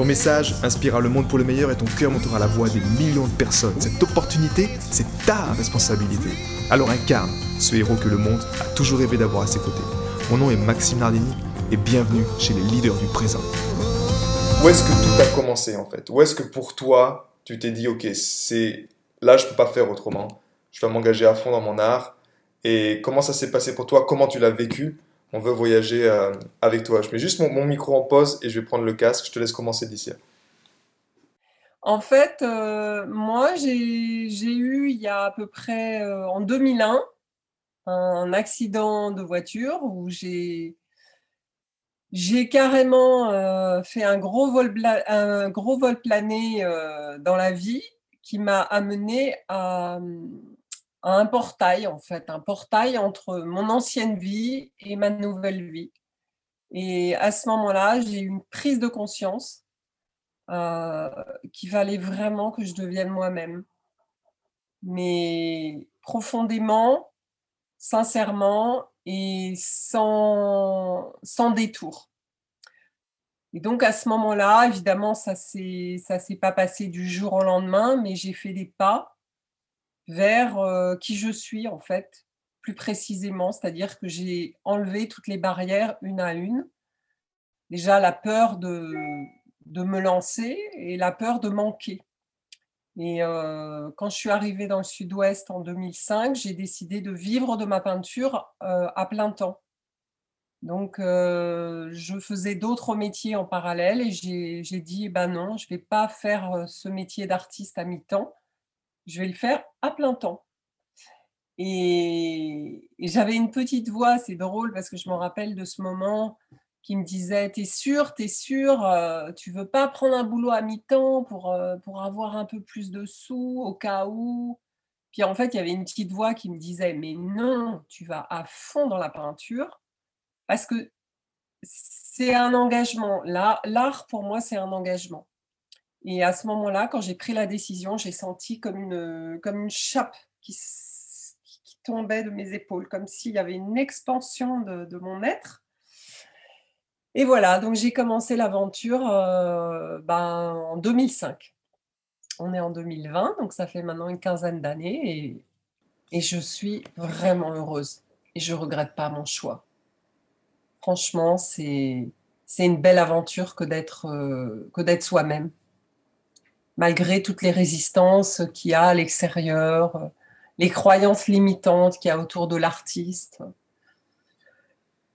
Ton message inspirera le monde pour le meilleur et ton cœur montera la voix des millions de personnes. Cette opportunité, c'est ta responsabilité. Alors incarne ce héros que le monde a toujours rêvé d'avoir à ses côtés. Mon nom est Maxime Nardini et bienvenue chez les leaders du présent. Où est-ce que tout a commencé en fait? Où est-ce que pour toi, tu t'es dit, ok, c'est là, je peux pas faire autrement. Je dois m'engager à fond dans mon art. Et comment ça s'est passé pour toi? Comment tu l'as vécu? On veut voyager euh, avec toi. Je mets juste mon, micro en pause et je vais prendre le casque. Je te laisse commencer d'ici. En fait, euh, moi, j'ai eu il y a à peu près euh, en 2001 un accident de voiture où j'ai carrément fait un gros vol, un gros vol plané dans la vie qui m'a amené à, un portail, en fait, un portail entre mon ancienne vie et ma nouvelle vie. Et à ce moment-là, j'ai eu une prise de conscience euh, qu'il fallait vraiment que je devienne moi-même. Mais profondément, sincèrement et sans, sans détour. Et donc à ce moment-là, évidemment, ça ne s'est pas passé du jour au lendemain, mais j'ai fait des pas vers qui je suis en fait, plus précisément, c'est-à-dire que j'ai enlevé toutes les barrières une à une. Déjà la peur de, de me lancer et la peur de manquer. Et quand je suis arrivée dans le sud-ouest en 2005, j'ai décidé de vivre de ma peinture à plein temps. Donc, je faisais d'autres métiers en parallèle et j'ai dit, ben non, je ne vais pas faire ce métier d'artiste à mi-temps je vais le faire à plein temps. Et, j'avais une petite voix, c'est drôle parce que je me rappelle de ce moment qui me disait T'es sûr, t'es sûr, euh, tu veux pas prendre un boulot à mi-temps pour, euh, pour avoir un peu plus de sous au cas où? Puis en fait, il y avait une petite voix qui me disait Mais non, tu vas à fond dans la peinture parce que c'est un engagement. L'art, pour moi, c'est un engagement. Et à ce moment-là, quand j'ai pris la décision, j'ai senti comme une, comme une chape qui, qui, tombait de mes épaules, comme s'il y avait une expansion de, mon être. Et voilà, donc j'ai commencé l'aventure euh, ben, en 2005. On est en 2020, donc ça fait maintenant une quinzaine d'années et, et je suis vraiment heureuse. Et je ne regrette pas mon choix. Franchement, c'est une belle aventure que d'être euh, que d'être soi-même malgré toutes les résistances qu'il y a à l'extérieur, les croyances limitantes qu'il y a autour de l'artiste.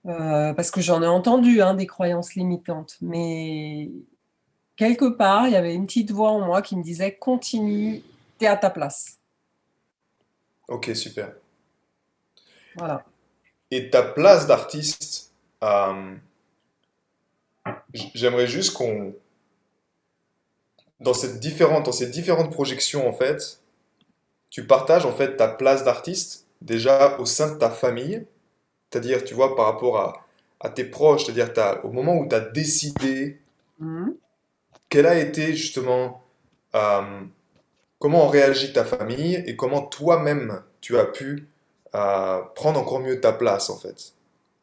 Euh, parce que j'en ai entendu hein, des croyances limitantes, mais quelque part, il y avait une petite voix en moi qui me disait continue, t'es à ta place. Ok, super. Voilà. Et ta place d'artiste, euh, j'aimerais juste qu'on dans, cette différente, dans ces différentes projections, en fait, tu partages en fait ta place d'artiste déjà au sein de ta famille, c'est-à-dire, tu vois, par rapport à, à tes proches, c'est-à-dire au moment où tu as décidé, mmh. quelle a été justement, euh, comment réagit ta famille et comment toi-même tu as pu euh, prendre encore mieux ta place en fait.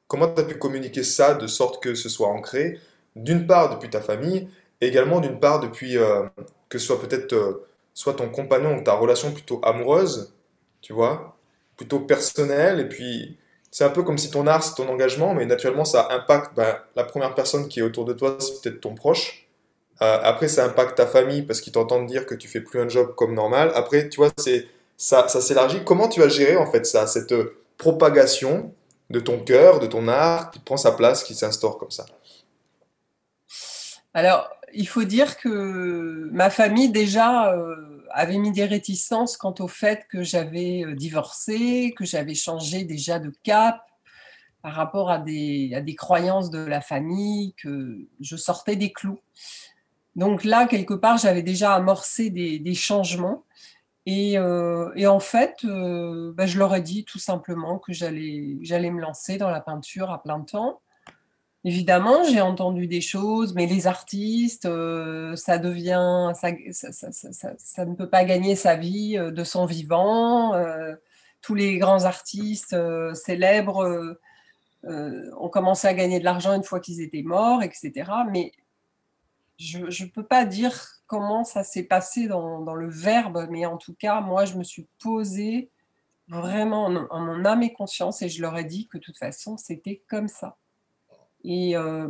Comment tu as pu communiquer ça de sorte que ce soit ancré, d'une part depuis ta famille également d'une part depuis euh, que ce soit peut-être euh, soit ton compagnon ou ta relation plutôt amoureuse, tu vois, plutôt personnelle, et puis c'est un peu comme si ton art c'est ton engagement, mais naturellement ça impacte ben, la première personne qui est autour de toi, c'est peut-être ton proche. Euh, après ça impacte ta famille parce qu'ils t'entendent dire que tu fais plus un job comme normal. Après tu vois c'est ça, ça s'élargit. Comment tu as géré en fait ça, cette propagation de ton cœur, de ton art qui prend sa place, qui s'instaure comme ça? Alors il faut dire que ma famille déjà euh, avait mis des réticences quant au fait que j'avais euh, divorcé, que j'avais changé déjà de cap par rapport à des, à des croyances de la famille, que je sortais des clous. Donc là, quelque part, j'avais déjà amorcé des, changements. Et, en fait, bah, je leur ai dit tout simplement que j'allais me lancer dans la peinture à plein temps. Évidemment, j'ai entendu des choses, mais les artistes, euh, ça devient, ça, ne peut pas gagner sa vie euh, de son vivant. Euh, tous les grands artistes célèbres ont commencé à gagner de l'argent une fois qu'ils étaient morts, etc. Mais je ne peux pas dire comment ça s'est passé dans, le verbe, mais en tout cas, moi, je me suis posée vraiment en, en mon âme et conscience et je leur ai dit que de toute façon, c'était comme ça. Et euh,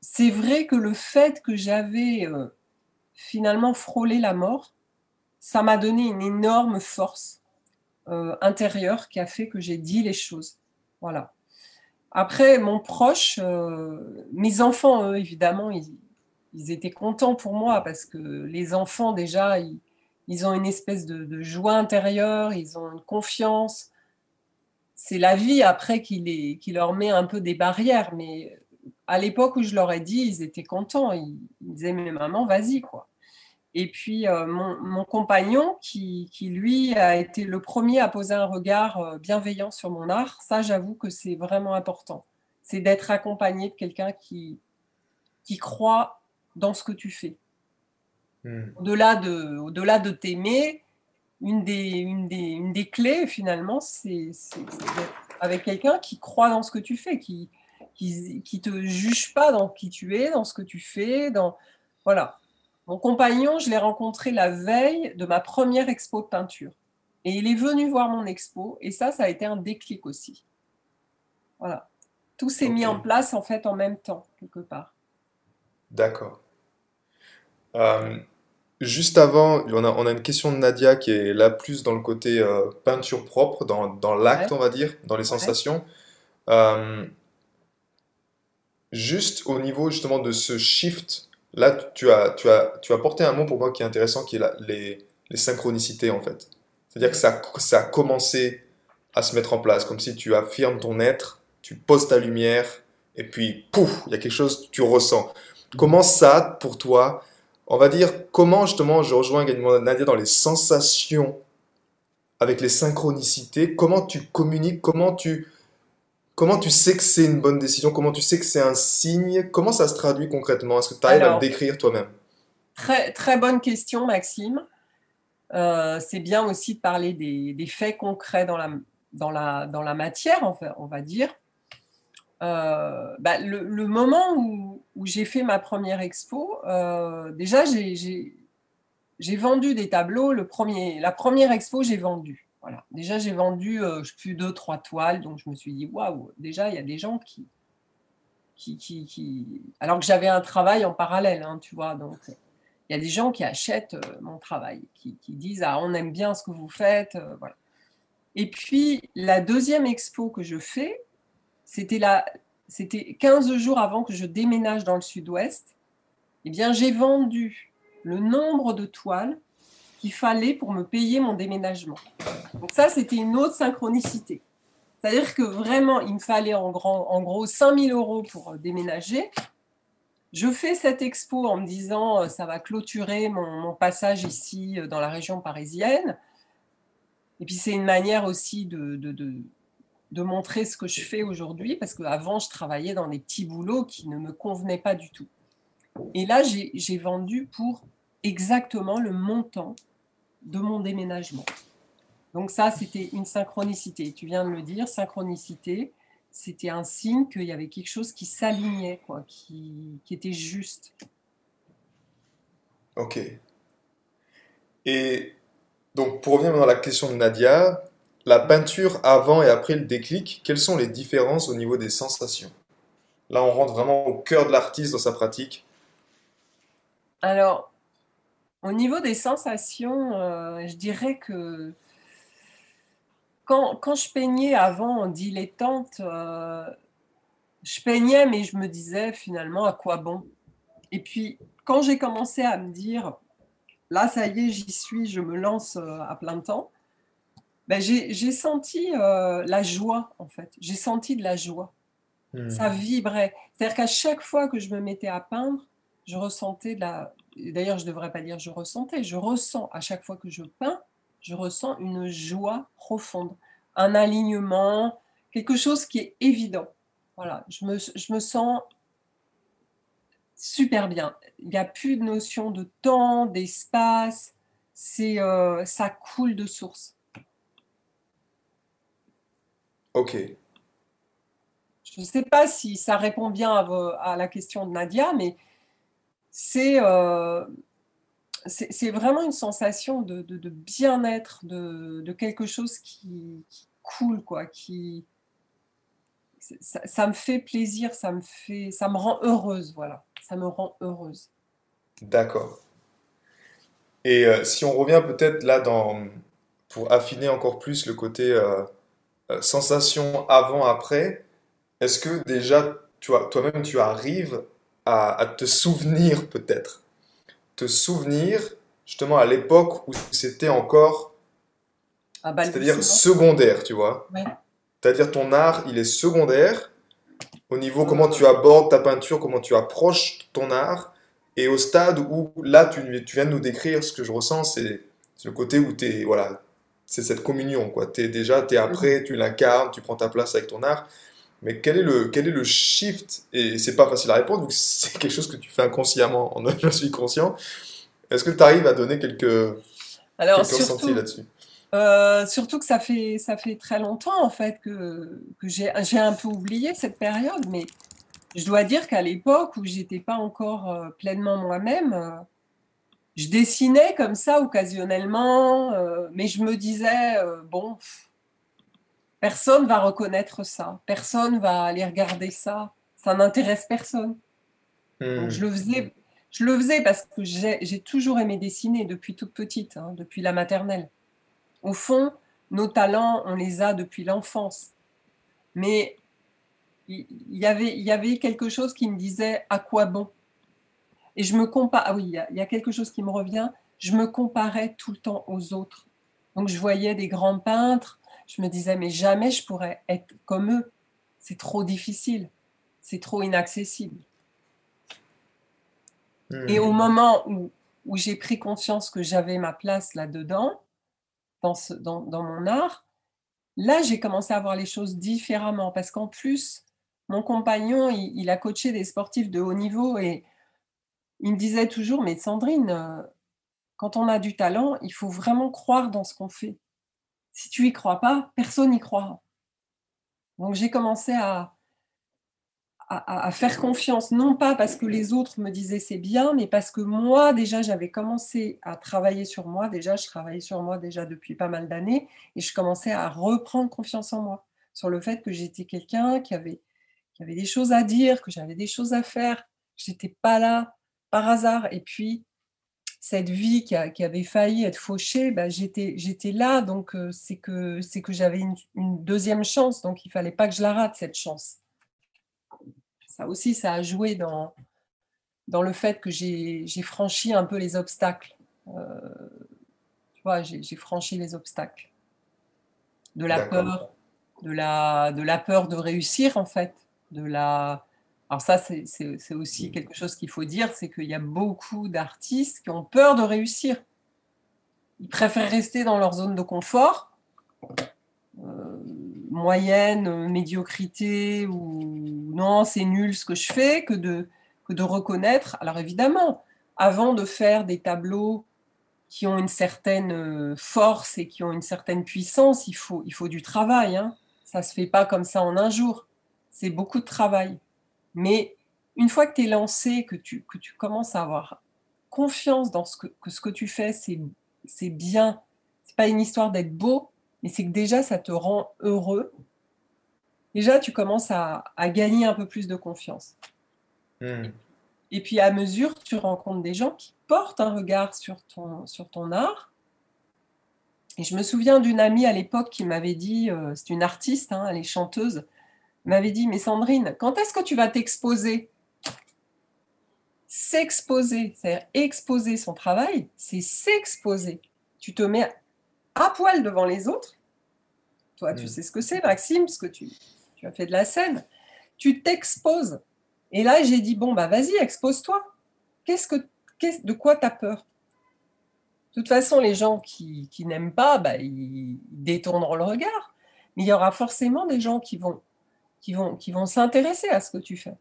c'est vrai que le fait que j'avais euh, finalement frôlé la mort, ça m'a donné une énorme force euh, intérieure qui a fait que j'ai dit les choses. Voilà. Après, mon proche, mes enfants, eux, évidemment, ils, étaient contents pour moi parce que les enfants, déjà, ils, ont une espèce de, joie intérieure, ils ont une confiance. C'est la vie après qui, leur met un peu des barrières, mais à l'époque où je leur ai dit, ils étaient contents. Ils, disaient, mais maman, vas-y, quoi. Et puis, euh, mon, compagnon, qui, lui a été le premier à poser un regard euh, bienveillant sur mon art, ça, j'avoue que c'est vraiment important. C'est d'être accompagné de quelqu'un qui, qui croit dans ce que tu fais. Hmm. Au-delà de, au -delà de t'aimer, une des, une, des, une des clés, finalement, c'est avec quelqu'un qui croit dans ce que tu fais, qui, qui, qui te juge pas dans qui tu es, dans ce que tu fais, dans voilà. Mon compagnon, je l'ai rencontré la veille de ma première expo de peinture. Et il est venu voir mon expo, et ça, ça a été un déclic aussi. Voilà. Tout s'est mis en place, en fait, en même temps, quelque part. D'accord. Euh, juste avant, on a, on a, une question de Nadia qui est là plus dans le côté euh, peinture propre, dans, dans l'acte, on va dire, dans les sensations. Euh, Juste au niveau justement de ce shift, là tu as, tu as, tu as porté un mot pour moi qui est intéressant, qui est les, les synchronicités en fait. C'est-à-dire que ça, ça a commencé à se mettre en place, comme si tu affirmes ton être, tu poses ta lumière, et puis pouf, il y a quelque chose tu ressens. Comment ça, pour toi, on va dire, comment justement, je rejoins également Nadia dans les sensations avec les synchronicités, comment tu communiques, comment tu Comment tu sais que c'est une bonne décision? Comment tu sais que c'est un signe? Comment ça se traduit concrètement? Est-ce que tu arrives à le décrire toi-même? très, très bonne question, Maxime. Euh, c'est bien aussi de parler des, faits concrets dans la, dans la, dans la matière, on va dire. Euh, bah, le, moment où, j'ai fait ma première expo, euh, déjà j'ai vendu des tableaux. Le premier, la première expo, j'ai vendu. Voilà. Déjà, j'ai vendu euh, plus deux, trois toiles, donc je me suis dit, waouh, déjà, il y a des gens qui, qui, qui, Alors que j'avais un travail en parallèle, hein, tu vois, donc il y a des gens qui achètent euh, mon travail, qui, disent, ah, on aime bien ce que vous faites, euh, voilà. Et puis, la deuxième expo que je fais, c'était la... C'était 15 jours avant que je déménage dans le sud-ouest. Eh bien, j'ai vendu le nombre de toiles qu'il fallait pour me payer mon déménagement. Donc ça, c'était une autre synchronicité. C'est-à-dire que vraiment, il me fallait en, grand, en gros 5000 euros pour euh, déménager. Je fais cette expo en me disant, euh, ça va clôturer mon, passage ici euh, dans la région parisienne. Et puis c'est une manière aussi de, de, de, montrer ce que je fais aujourd'hui, parce qu'avant, je travaillais dans des petits boulots qui ne me convenaient pas du tout. Et là, j'ai vendu pour exactement le montant de mon déménagement. Donc ça, c'était une synchronicité. Tu viens de le dire, synchronicité, c'était un signe qu'il y avait quelque chose qui s'alignait, quoi, qui, qui était juste. Ok. Et donc, pour revenir dans la question de Nadia, la peinture avant et après le déclic, quelles sont les différences au niveau des sensations? Là, on rentre vraiment au cœur de l'artiste dans sa pratique. Alors, au niveau des sensations, euh, je dirais que quand, quand, je peignais avant en dilettante, euh, je peignais, mais je me disais finalement à quoi bon. Et puis, quand j'ai commencé à me dire, là, ça y est, j'y suis, je me lance euh, à plein temps, ben, j'ai senti la joie, en fait. J'ai senti de la joie. Ça hmm. vibrait. C'est-à-dire qu'à chaque fois que je me mettais à peindre, je ressentais de la, d'ailleurs je ne devrais pas dire je ressentais, je ressens à chaque fois que je peins, je ressens une joie profonde, un alignement, quelque chose qui est évident. Voilà, je me, je me sens super bien. Il n'y a plus de notion de temps, d'espace, c'est euh, ça coule de source. Ok. Je ne sais pas si ça répond bien à, la question de Nadia, mais c'est euh, c'est vraiment une sensation de, bien-être, de, quelque chose qui, coule, quoi, qui ça, me fait plaisir, ça me fait, ça me rend heureuse, voilà, ça me rend heureuse. D'accord. Et euh, si on revient peut-être là dans, pour affiner encore plus le côté euh, sensation avant-après, est-ce que déjà, toi-même, tu arrives à, te souvenir peut-être, te souvenir justement à l'époque où c'était encore, c'est-à-dire secondaire, tu vois. C'est-à-dire ton art, il est secondaire au niveau comment tu abordes ta peinture, comment tu approches ton art, et au stade où là, tu, tu viens de nous décrire ce que je ressens, c'est le côté où tu es, voilà, c'est cette communion, quoi. Tu es déjà, tu es après, tu l'incarnes, tu prends ta place avec ton art. Mais quel est le, quel est le shift? Et c'est pas facile à répondre, donc c'est quelque chose que tu fais inconsciemment, je suis conscient. Est-ce que tu arrives à donner quelques, Alors, quelques ressentis là-dessus? euh, surtout que ça fait, ça fait très longtemps en fait que, que j'ai un peu oublié cette période, mais je dois dire qu'à l'époque où j'étais pas encore euh, pleinement moi-même, euh, je dessinais comme ça occasionnellement, mais je me disais, bon, personne va reconnaître ça, personne va aller regarder ça, ça n'intéresse personne. Donc je le faisais, je le faisais parce que j'ai toujours aimé dessiner depuis toute petite, hein, depuis la maternelle. Au fond, nos talents, on les a depuis l'enfance. Mais il y avait, il y avait quelque chose qui me disait à quoi bon? Et je me compare, ah oui, il y, a, quelque chose qui me revient, je me comparais tout le temps aux autres. Donc je voyais des grands peintres, je me disais, mais jamais je pourrais être comme eux. C'est trop difficile, c'est trop inaccessible. Et au hmm. moment où, où j'ai pris conscience que j'avais ma place là-dedans, dans, dans, dans mon art, là, j'ai commencé à voir les choses différemment. Parce qu'en plus, mon compagnon, il, a coaché des sportifs de haut niveau et il me disait toujours, mais Sandrine, euh, quand on a du talent, il faut vraiment croire dans ce qu'on fait. Si tu y crois pas, personne n'y croira. Donc j'ai commencé à, à, faire confiance, non pas parce que les autres me disaient c'est bien, mais parce que moi déjà j'avais commencé à travailler sur moi. Déjà, je travaillais sur moi déjà depuis pas mal d'années et je commençais à reprendre confiance en moi, sur le fait que j'étais quelqu'un qui avait y avait des choses à dire, que j'avais des choses à faire. J'étais pas là par hasard. Et puis, cette vie qui, avait failli être fauchée, bah, j'étais, j'étais là. Donc, euh, c'est que, c'est que j'avais une, deuxième chance. Donc, il fallait pas que je la rate, cette chance. Ça aussi, ça a joué dans, dans le fait que j'ai, franchi un peu les obstacles. Euh, tu vois, j'ai, franchi les obstacles. De la peur, de la, de la peur de réussir, en fait de la... Alors ça, c'est aussi quelque chose qu'il faut dire, c'est qu'il y a beaucoup d'artistes qui ont peur de réussir. Ils préfèrent rester dans leur zone de confort, euh, moyenne, médiocrité, ou non, c'est nul ce que je fais, que de, que de reconnaître. Alors évidemment, avant de faire des tableaux qui ont une certaine euh, force et qui ont une certaine puissance, il faut, il faut du travail. Hein. Ça ne se fait pas comme ça en un jour c'est beaucoup de travail. Mais une fois que tu es lancé, que tu, que tu commences à avoir confiance dans ce que, ce que tu fais, c'est, c'est bien. C'est pas une histoire d'être beau, mais c'est que déjà, ça te rend heureux. Déjà, tu commences à, gagner un peu plus de confiance. Hmm. Et puis, à mesure, tu rencontres des gens qui portent un regard sur ton, sur ton art. Et je me souviens d'une amie à l'époque qui m'avait dit, euh, c'est une artiste, hein, elle est chanteuse, m'avait dit, mais Sandrine, quand est-ce que tu vas t'exposer? S'exposer, c'est-à-dire exposer son travail, c'est s'exposer. Tu te mets à poil devant les autres. Toi, tu mm. sais ce que c'est, Maxime, parce que tu, tu as fait de la scène. Tu t'exposes. Et là, j'ai dit, bon, bah vas-y, expose-toi. Qu'est-ce que de quoi tu as peur? De toute façon, les gens qui, n'aiment pas, bah, ils détourneront le regard. Mais il y aura forcément des gens qui vont, qui vont, qui vont s'intéresser à ce que tu fais.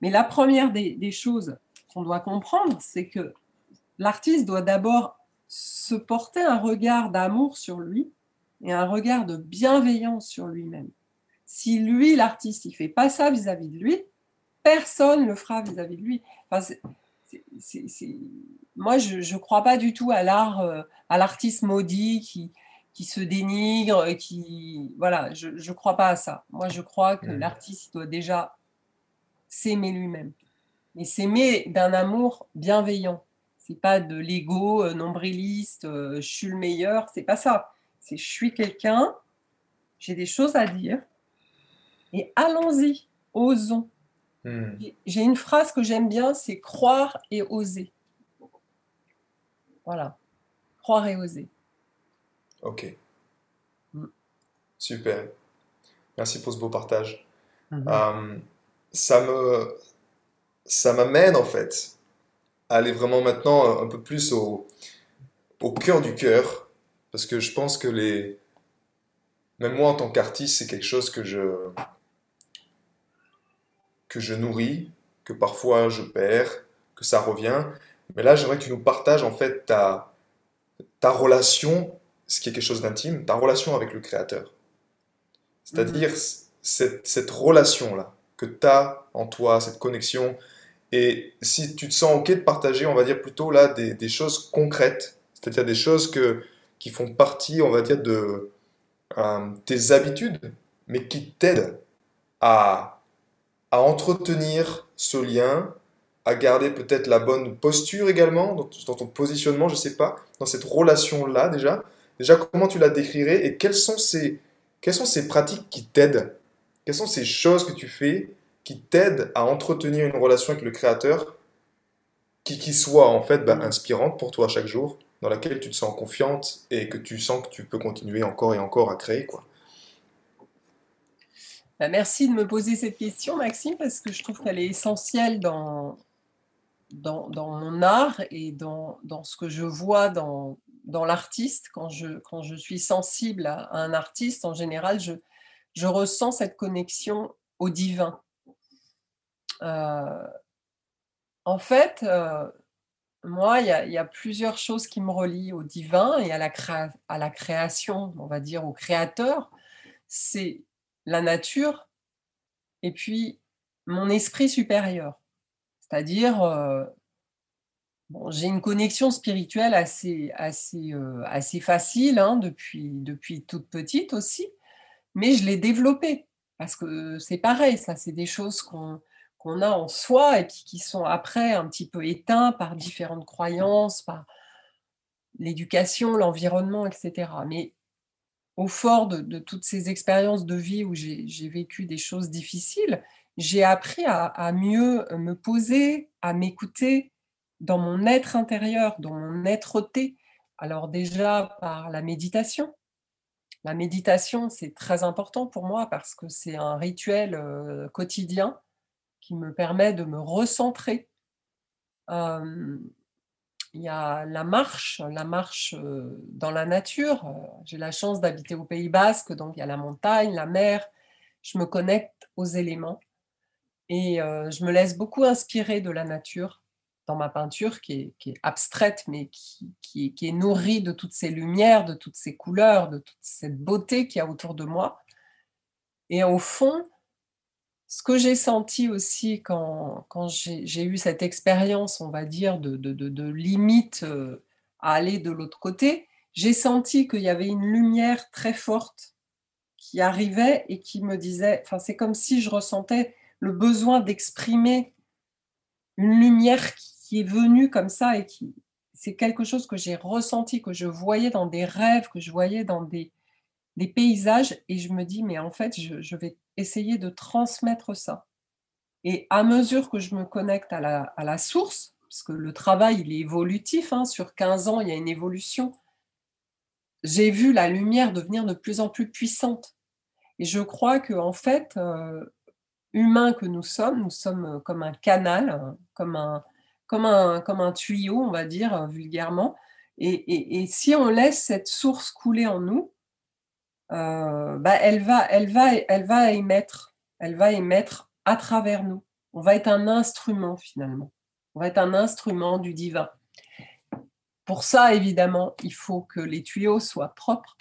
Mais la première des, choses qu'on doit comprendre, c'est que l'artiste doit d'abord se porter un regard d'amour sur lui et un regard de bienveillance sur lui-même. Si lui, l'artiste, il fait pas ça vis-à-vis de lui, personne ne le fera vis-à-vis de lui. Moi, je ne crois pas du tout à l'art, euh, à l'artiste maudit qui, qui se dénigre, qui voilà, je ne crois pas à ça. Moi, je crois que mmh. l'artiste doit déjà s'aimer lui-même. Mais s'aimer d'un amour bienveillant. C'est pas de l'ego euh, nombriliste, euh, je suis le meilleur, c'est pas ça. C'est je suis quelqu'un, j'ai des choses à dire, et allons-y, osons. Hmm. J'ai une phrase que j'aime bien, c'est croire et oser. Voilà, croire et oser. Ok. Hmm. Super. Merci pour ce beau partage. Mhm. Euh, ça me ça m'amène en fait à aller vraiment maintenant un peu plus au, au cœur du cœur parce que je pense que les même moi en tant qu'artiste c'est quelque chose que je que je nourris que parfois je perds que ça revient mais là j'aimerais que tu nous partages en fait ta ta relation ce qui est quelque chose d'intime ta relation avec le créateur c'est-à-dire mm-hmm. cette, cette relation là que tu as en toi, cette connexion. Et si tu te sens OK de partager, on va dire plutôt là des, choses concrètes, c'est-à-dire des choses que, qui font partie, on va dire, de euh, tes habitudes, mais qui t'aident à, à entretenir ce lien, à garder peut-être la bonne posture également, dans, dans ton positionnement, je ne sais pas, dans cette relation-là déjà. Déjà, comment tu la décrirais et quelles sont ces, quelles sont ces pratiques qui t'aident? Quelles sont ces choses que tu fais qui t'aident à entretenir une relation avec le créateur qui, qui soit en fait bah, inspirante pour toi chaque jour, dans laquelle tu te sens confiante et que tu sens que tu peux continuer encore et encore à créer quoi? Bah, merci de me poser cette question, Maxime, parce que je trouve qu'elle est essentielle dans, dans, dans, mon art et dans, dans, ce que je vois dans, dans l'artiste. Quand je, suis sensible à, un artiste, en général, je, je ressens cette connexion au divin. Euh, en fait, euh, moi, il y, a plusieurs choses qui me relient au divin et à la, à la création, on va dire au créateur. C'est la nature et puis mon esprit supérieur. C'est-à-dire, euh, j'ai une connexion spirituelle assez, assez, assez facile hein, depuis, depuis toute petite aussi mais je l'ai développé. Parce que c'est pareil, ça, c'est des choses qu'on a en soi et qui, sont après un petit peu éteints par différentes croyances, par l'éducation, l'environnement, etc. Mais au fort de, toutes ces expériences de vie où j'ai vécu des choses difficiles, j'ai appris à, mieux me poser, à m'écouter dans mon être intérieur, dans mon être-té. Alors déjà par la méditation, la méditation, c'est très important pour moi parce que c'est un rituel euh, quotidien qui me permet de me recentrer. il y a la marche, la marche euh, dans la nature. Euh, j'ai la chance d'habiter au Pays Basque, donc il y a la montagne, la mer. Je me connecte aux éléments et je me laisse beaucoup inspirer de la nature dans ma peinture qui est, abstraite, mais qui, est nourrie de toutes ces lumières, de toutes ces couleurs, de toute cette beauté qu'il y a autour de moi. Et au fond, ce que j'ai senti aussi quand, j'ai eu cette expérience, on va dire, de, de, limite euh, à aller de l'autre côté, j'ai senti qu'il y avait une lumière très forte qui arrivait et qui me disait, enfin c'est comme si je ressentais le besoin d'exprimer une lumière qui qui est venu comme ça et qui c'est quelque chose que j'ai ressenti, que je voyais dans des rêves, que je voyais dans des, des paysages, et je me dis, mais en fait, je, vais essayer de transmettre ça. Et à mesure que je me connecte à la, à la source, parce que le travail, il est évolutif, hein, sur 15 ans, il y a une évolution, j'ai vu la lumière devenir de plus en plus puissante. Et je crois que en fait, euh, humains que nous sommes, nous sommes comme un canal, comme un, comme un, comme un tuyau, on va dire euh, vulgairement. Et, si on laisse cette source couler en nous, euh, bah, elle, va, elle, va, elle va émettre, elle va émettre à travers nous. On va être un instrument finalement. On va être un instrument du divin. Pour ça, évidemment, il faut que les tuyaux soient propres.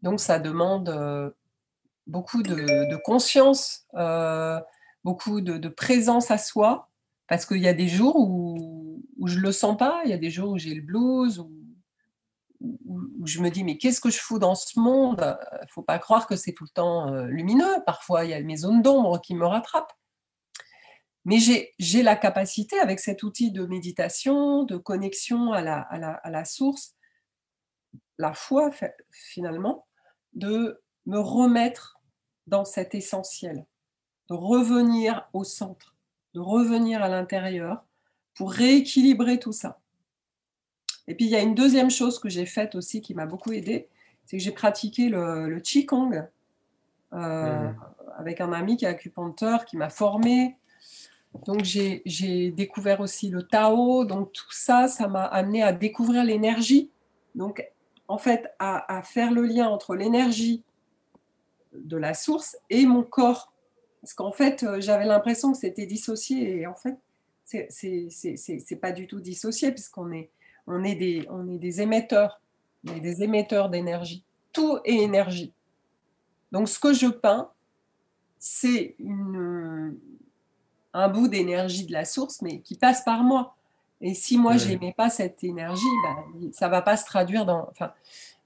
Donc, ça demande euh, beaucoup de, conscience, beaucoup de, présence à soi, parce qu'il y a des jours où, je ne le sens pas, il y a des jours où j'ai le blues, où, je me dis mais qu'est-ce que je fous dans ce monde? Il faut pas croire que c'est tout le temps euh, lumineux, parfois il y a mes zones d'ombre qui me rattrapent. Mais j'ai la capacité, avec cet outil de méditation, de connexion à la source, la foi finalement, de me remettre dans cet essentiel, de revenir au centre, de revenir à l'intérieur pour rééquilibrer tout ça. Et puis il y a une deuxième chose que j'ai faite aussi qui m'a beaucoup aidé, c'est que j'ai pratiqué le, le Qigong euh, mmh. avec un ami qui est acupuncteur, qui m'a formé. Donc j'ai découvert aussi le Tao. Donc tout ça, ça m'a amené à découvrir l'énergie. Donc en fait, à, à faire le lien entre l'énergie de la source et mon corps. Parce qu'en fait, euh, j'avais l'impression que c'était dissocié et en fait, c'est pas du tout dissocié puisqu'on est, on est, des, on est des émetteurs, des émetteurs d'énergie. Tout est énergie. Donc ce que je peins, c'est un bout d'énergie de la source, mais qui passe par moi. Et si moi, je n'aimais pas cette énergie, ben, ça ne va pas se traduire dans... Enfin,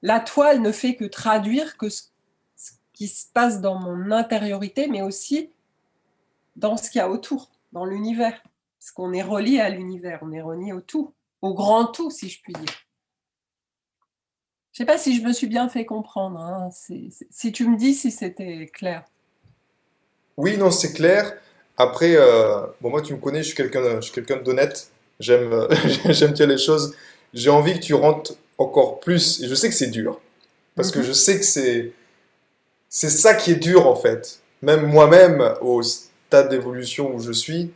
la toile ne fait que traduire que ce qui se passe dans mon intériorité, mais aussi dans ce qu'il y a autour, dans l'univers. Parce qu'on est relié à l'univers, on est relié au tout, au grand tout, si je puis dire. Je ne sais pas si je me suis bien fait comprendre. Hein. si tu me dis si c'était clair. Oui, non, c'est clair. Après, euh, bon, moi, tu me connais, je suis quelqu'un, quelqu'un d'honnête. J'aime, j'aime dire les choses. J'ai envie que tu rentres encore plus. Et je sais que c'est dur, parce que mhm. je sais que c'est, c'est ça qui est dur en fait. Même moi-même, au stade d'évolution où je suis,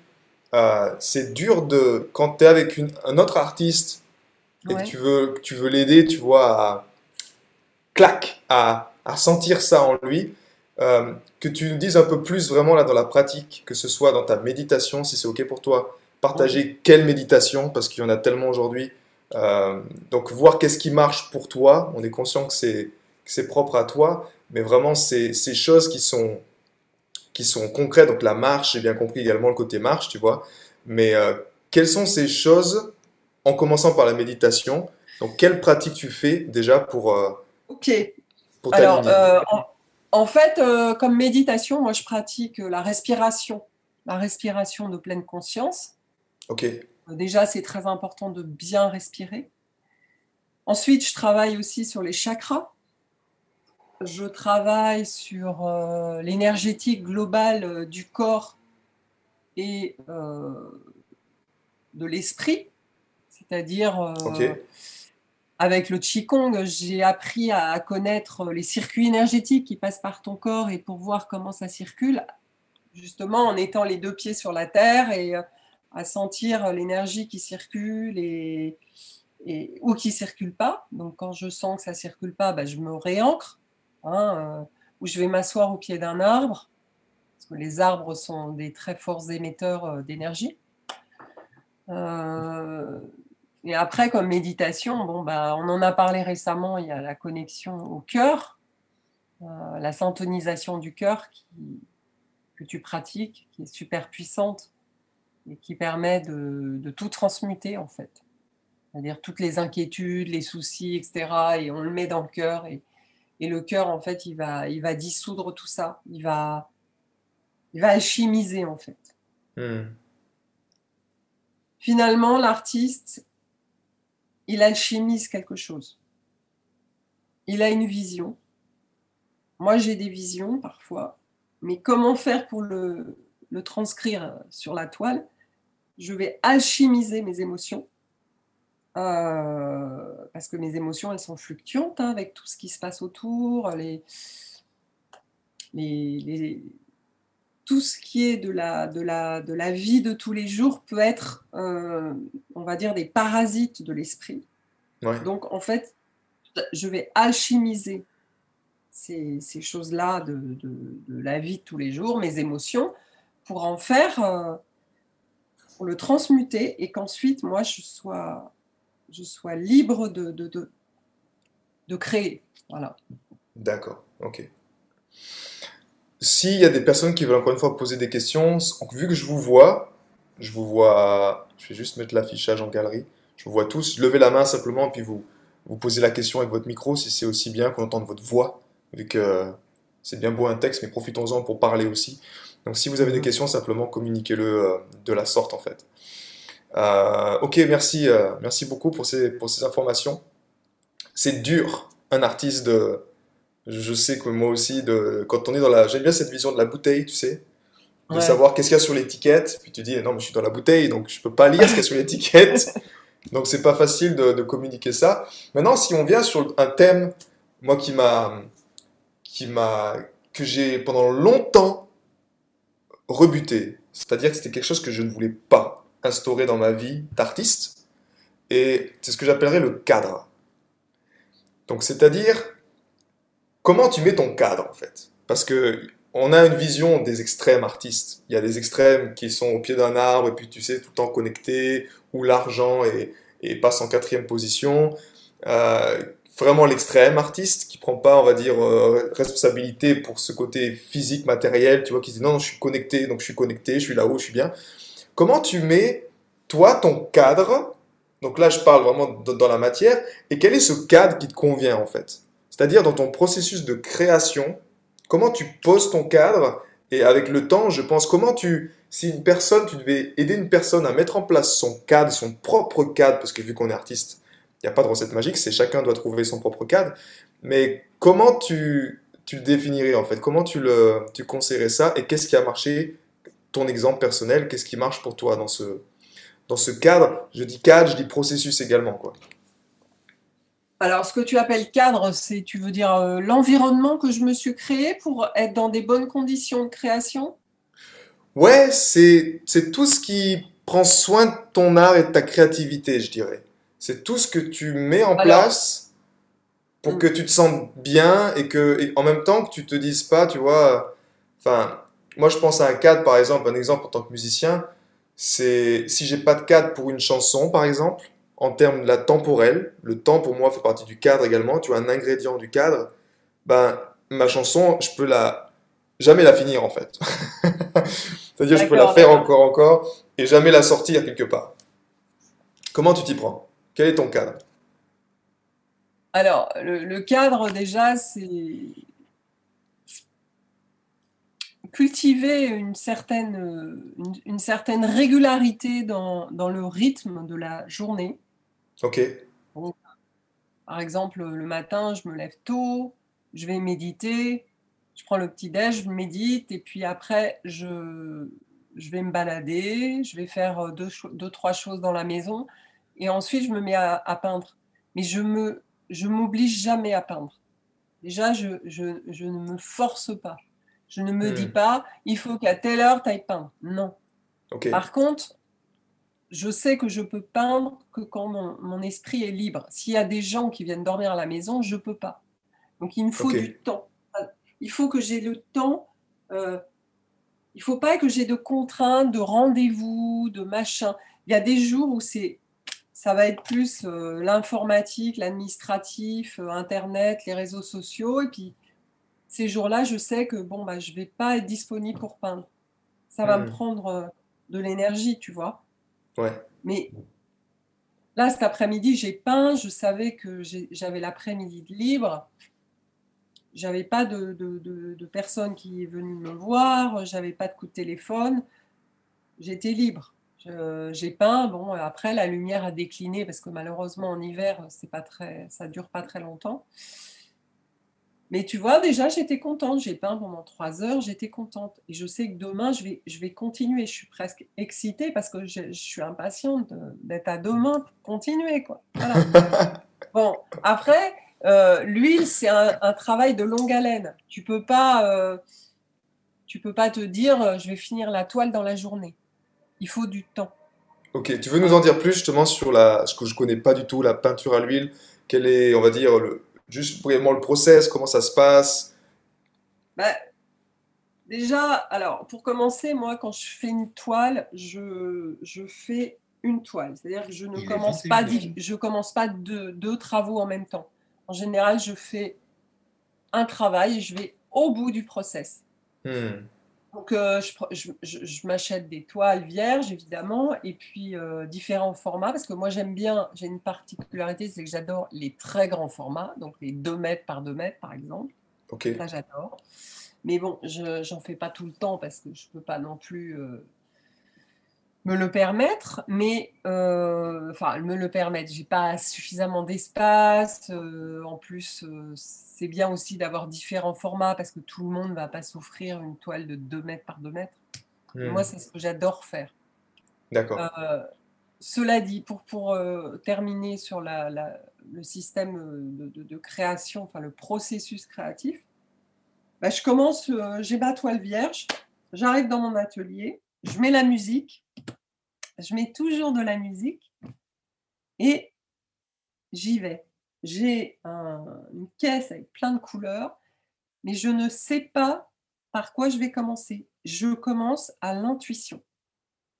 euh, c'est dur de quand tu es avec un autre artiste et que tu veux, tu veux l'aider, tu vois, à clac, à, à sentir ça en lui. Euh, que tu nous dises un peu plus vraiment là dans la pratique, que ce soit dans ta méditation, si c'est ok pour toi, partager quelle méditation, parce qu'il y en a tellement aujourd'hui. Euh, donc voir qu'est-ce qui marche pour toi, on est conscient que c'est propre à toi, mais vraiment ces, ces choses qui sont, qui sont concrètes, donc la marche, j'ai bien compris également le côté marche, tu vois, mais euh, quelles sont ces choses, en commençant par la méditation, donc quelle pratique tu fais déjà pour... Euh, ok. Pour Alors, euh, en, fait, comme méditation, moi je pratique la respiration, la respiration de pleine conscience. Ok. Déjà, c'est très important de bien respirer. Ensuite, je travaille aussi sur les chakras je travaille sur euh, l'énergétique globale euh, du corps et euh, de l'esprit, c'est-à-dire avec le Qigong, j'ai appris à connaître les circuits énergétiques qui passent par ton corps et pour voir comment ça circule, justement en étant les deux pieds sur la terre et à sentir l'énergie qui circule et, ou qui circule pas. Donc quand je sens que ça circule pas, bah, je me réancre Hein, euh, où je vais m'asseoir au pied d'un arbre, parce que les arbres sont des très forts émetteurs euh, d'énergie. Euh, et après, comme méditation, bon, bah, on en a parlé récemment, il y a la connexion au cœur, la syntonisation du cœur que tu pratiques, qui est super puissante et qui permet de, de tout transmuter en fait. C'est-à-dire toutes les inquiétudes, les soucis, etc. Et on le met dans le cœur et, et le cœur, en fait, il va, il va dissoudre tout ça. Il va, il va alchimiser, en fait. Hmm. Finalement, l'artiste, il alchimise quelque chose. Il a une vision. Moi, j'ai des visions parfois. Mais comment faire pour le, le transcrire sur la toile? Je vais alchimiser mes émotions euh, parce que mes émotions, elles sont fluctuantes hein, avec tout ce qui se passe autour, les, les, tout ce qui est de la, de la, de la vie de tous les jours peut être, euh, on va dire, des parasites de l'esprit. Donc, en fait, je vais alchimiser ces, ces choses-là de, de, la vie de tous les jours, mes émotions, pour en faire, euh, pour le transmuter et qu'ensuite, moi, je sois, je sois libre de, de, de créer. Voilà. D'accord, ok. S'il y a des personnes qui veulent encore une fois poser des questions, vu que je vous vois, je vous vois, je vais juste mettre l'affichage en galerie, je vous vois tous, levez la main simplement et puis vous, vous posez la question avec votre micro si c'est aussi bien qu'on entende votre voix, vu que c'est bien beau un texte, mais profitons-en pour parler aussi. Donc si vous avez des mhm. questions, simplement communiquez-le euh, de la sorte en fait. Euh, ok, merci, euh, merci beaucoup pour ces, pour ces informations. C'est dur, un artiste de, je sais que moi aussi, de, quand on est dans la. J'aime bien cette vision de la bouteille, tu sais. De savoir qu'est-ce qu'il y a sur l'étiquette. Puis tu dis, non, mais je suis dans la bouteille, donc je peux pas lire ce qu'il y a sur l'étiquette. donc c'est pas facile de, de, communiquer ça. Maintenant, si on vient sur un thème, moi qui m'a. qui m'a. que j'ai pendant longtemps rebuté. C'est-à-dire que c'était quelque chose que je ne voulais pas instaurer dans ma vie d'artiste. Et c'est ce que j'appellerais le cadre. Donc c'est-à-dire comment tu mets ton cadre en fait? Parce que on a une vision des extrêmes artistes. Il y a des extrêmes qui sont au pied d'un arbre et puis tu sais tout le temps connectés, où l'argent est, passe en quatrième position. Euh, vraiment l'extrême artiste qui prend pas, on va dire, euh, responsabilité pour ce côté physique, matériel, tu vois, qui dit non, je suis connecté, donc je suis connecté, je suis là-haut, je suis bien. Comment tu mets, toi, ton cadre, donc là je parle vraiment dans la matière, et quel est ce cadre qui te convient en fait? C'est-à-dire dans ton processus de création, comment tu poses ton cadre et avec le temps, je pense, comment tu, si une personne, tu devais aider une personne à mettre en place son cadre, son propre cadre, parce que vu qu'on est artiste, il n'y a pas de recette magique, c'est chacun doit trouver son propre cadre, mais comment tu, tu le définirais en fait? Comment tu, le, tu conseillerais ça et qu'est-ce qui a marché Ton exemple personnel, qu'est-ce qui marche pour toi dans ce, dans ce cadre? Je dis cadre, je dis processus également. quoi. Alors, ce que tu appelles cadre, c'est, tu veux dire, euh, l'environnement que je me suis créé pour être dans des bonnes conditions de création? Ouais, c'est, c'est tout ce qui prend soin de ton art et de ta créativité, je dirais. C'est tout ce que tu mets en place pour que hmm. tu te sentes bien et que, en même temps, que tu te dises pas, tu vois, enfin, moi je pense à un cadre, par exemple, un exemple en tant que musicien, c'est si j'ai pas de cadre pour une chanson, par exemple, en termes de la temporelle, le temps pour moi fait partie du cadre également, tu as un ingrédient du cadre, ben, ma chanson, je peux la jamais la finir en fait. C'est-à-dire je peux la faire encore encore et jamais la sortir quelque part. Comment tu t'y prends? Quel est ton cadre? Alors, le, cadre déjà, c'est cultiver une certaine, une, certaine régularité dans, dans, le rythme de la journée. Ok. par exemple, le matin, je me lève tôt, je vais méditer, je prends le petit déj, je médite, et puis après, je, je vais me balader, je vais faire euh, deux, deux, trois choses dans la maison, et ensuite, je me mets à, peindre. Mais je me, je m'oblige jamais à peindre. Déjà, je, je, je, ne me force pas. Je ne me dis hmm. pas, il faut qu'à telle heure, tu ailles peindre. Non. Par contre, je sais que je peux peindre que quand mon, esprit est libre. S'il y a des gens qui viennent dormir à la maison, je ne peux pas. Donc il me faut du temps. Il faut que j'ai le temps. Euh, il ne faut pas que j'ai de contraintes, de rendez-vous, de machin. Il y a des jours où c'est, ça va être plus euh, l'informatique, l'administratif, euh, Internet, les réseaux sociaux. Et puis ces jours-là, je sais que bon, bah, je ne vais pas être disponible pour peindre. Ça va me hmm. prendre de l'énergie, tu vois. Mais là, cet après-midi, j'ai peint, je savais que j'avais l'après-midi libre. J'avais pas de, de, personne qui est venue me voir, j'avais pas de coup de téléphone. J'étais libre. J'ai peint. Bon, après, la lumière a décliné parce que malheureusement, en hiver, c'est pas très, ça dure pas très longtemps. Mais tu vois, déjà, j'étais contente. J'ai peint pendant trois heures, j'étais contente. Et je sais que demain, je vais, je vais continuer. Je suis presque excitée parce que je, suis impatiente d'être à demain pour continuer. Quoi. bon, après, euh, l'huile, c'est un, travail de longue haleine. Tu peux pas. Euh, Tu peux pas te dire, euh, je vais finir la toile dans la journée. Il faut du temps. Ok, tu veux nous en dire plus justement sur la, ce que je connais pas du tout, la peinture à l'huile? Quel est, on va dire, le, juste brièvement le process, comment ça se passe? Bah, déjà, alors pour commencer, moi quand je fais une toile, je, je fais une toile. C'est-à-dire que je ne commence pas, je commence pas deux, deux travaux en même temps. En général, je fais un travail et je vais au bout du process. Hmm, Donc, euh, je, je- je- je m'achète des toiles vierges, évidemment, et puis euh, différents formats, parce que moi, j'aime bien, j'ai une particularité, c'est que j'adore les très grands formats, donc les 2 mètres par 2 mètres, par exemple. Ok, Ça, j'adore. Mais bon, je j'en fais pas tout le temps parce que je peux pas non plus euh, me le permettre. Mais euh, enfin, me le permettre. J'ai pas suffisamment d'espace. euh, en plus, euh, c'est bien aussi d'avoir différents formats parce que tout le monde va pas s'offrir une toile de 2 mètres par 2 mètres. Hmm, moi, c'est ce que j'adore faire. d'accord. Cela dit, pour, pour terminer sur la, la- le système de, de- de création, enfin le processus créatif, bah, je commence, j'ai ma toile vierge, j'arrive dans mon atelier, je mets la musique, je mets toujours de la musique et j'y vais. J'ai un- une caisse avec plein de couleurs, mais je ne sais pas par quoi je vais commencer. Je commence à l'intuition.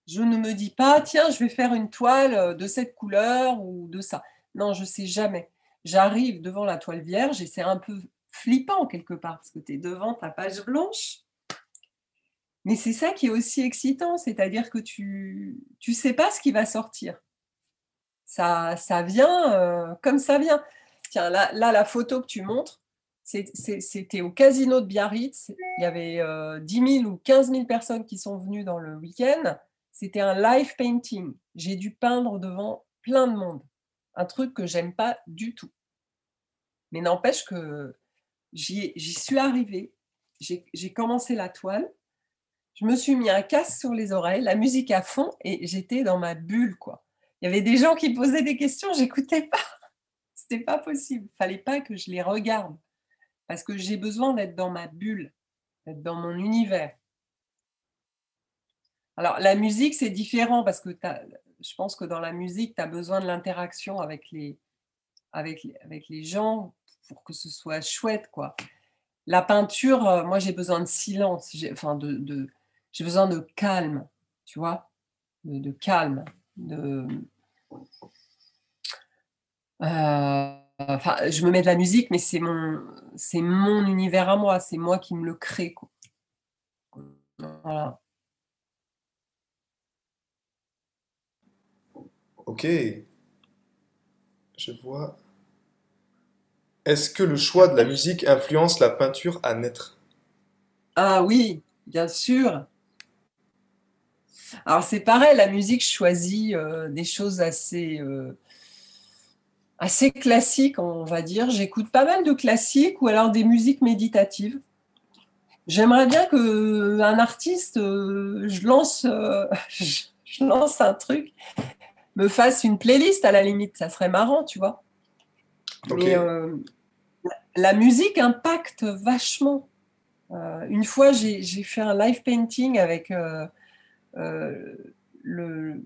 Je ne me dis pas, tiens, je vais faire une toile euh, de cette couleur ou de ça. Non, je sais jamais. J'arrive devant la toile vierge et c'est un peu flippant quelque part parce que tu es devant ta page blanche. Mais c'est ça qui est aussi excitant, c'est-à-dire que tu tu sais pas ce qui va sortir. Ça, ça vient euh, comme ça vient. Tiens, là, là, la photo que tu montres, c'était au casino de Biarritz. Il y avait euh, 10 000 ou 15 000 personnes qui sont venues dans le week-end. C'était un live painting. J'ai dû peindre devant plein de monde. Un truc que j'aime pas du tout. Mais n'empêche que j'y suis arrivée. J'ai commencé la toile. Je me suis mis un casque sur les oreilles, la musique à fond, et j'étais dans ma bulle, quoi. Il y avait des gens qui posaient des questions, j'écoutais pas. C'était pas possible. Fallait pas que je les regarde. Parce que j'ai besoin d'être dans ma bulle, d'être dans mon univers. Alors, la musique, c'est différent parce que je pense que dans la musique, tu as besoin de l'interaction avec les, avec, les, avec les gens pour que ce soit chouette, quoi. La peinture, euh, moi, j'ai besoin de silence, enfin, de- j'ai besoin de calme, tu vois, de, de calme, de... Euh, enfin, je me mets de la musique, mais c'est mon, c'est mon univers à moi, c'est moi qui me le crée, quoi. Voilà. Ok, je vois. Est-ce que le choix de la musique influence la peinture à naître? Ah oui, bien sûr. Alors c'est pareil, la musique, je choisis euh, des choses assez, euh, assez classiques, on va dire. J'écoute pas mal de classiques ou alors des musiques méditatives. J'aimerais bien que un artiste, euh, je lance, euh, je, lance un truc, me fasse une playlist à la limite, ça serait marrant, tu vois. Mais euh, la musique impacte vachement. Euh, une fois, j'ai fait un live painting avec euh, euh, le.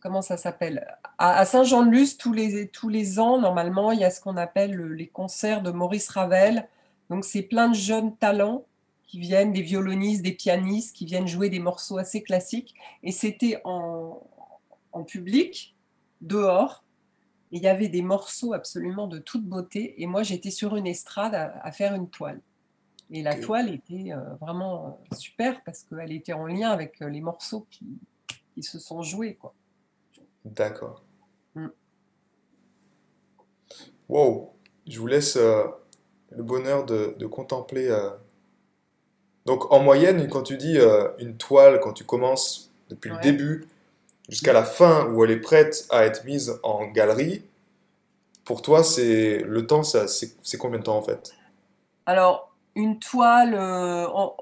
Comment ça s'appelle? À, Saint-Jean-de-Luz, tous les, tous les ans, normalement, il y a ce qu'on appelle le- les concerts de Maurice Ravel. Donc, c'est plein de jeunes talents qui viennent, des violonistes, des pianistes, qui viennent jouer des morceaux assez classiques. Et c'était en, en public, dehors. Et il y avait des morceaux absolument de toute beauté. Et moi, j'étais sur une estrade à faire une toile. Et la toile était euh, vraiment euh, super parce qu'elle était en lien avec euh, les morceaux qui, qui se sont joués, quoi. d'accord. Mm. Wow, je vous laisse euh, le bonheur de, de contempler. euh. Donc en moyenne, quand tu dis euh, une toile, quand tu commences depuis le début jusqu'à la fin où elle est prête à être mise en galerie, pour toi, c'est le temps, c'est combien de temps en fait? Alors, une toile, euh, en-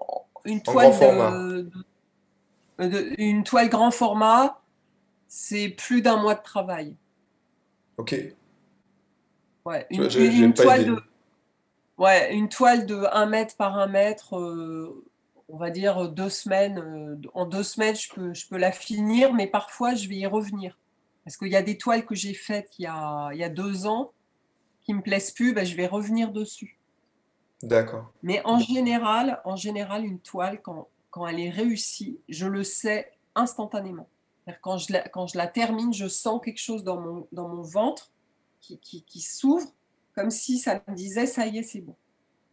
une toile format. de, une toile grand format, c'est plus d'un mois de travail. Ok, Ouais, vois, une, toile de, ouais, une toile de un mètre par un mètre, euh, on va dire deux semaines. euh, En deux semaines, je peux, je peux la finir, mais parfois, je vais y revenir. Parce qu'il y a des toiles que j'ai faites il y a, il y a deux ans qui me plaisent plus, ben, je vais revenir dessus. D'accord. Mais en général, en général, une toile, quand, quand elle est réussie, je le sais instantanément. Quand je, la, quand je la termine, je sens quelque chose dans mon, dans mon ventre qui, qui, qui s'ouvre, comme si ça me disait, ça y est, c'est bon.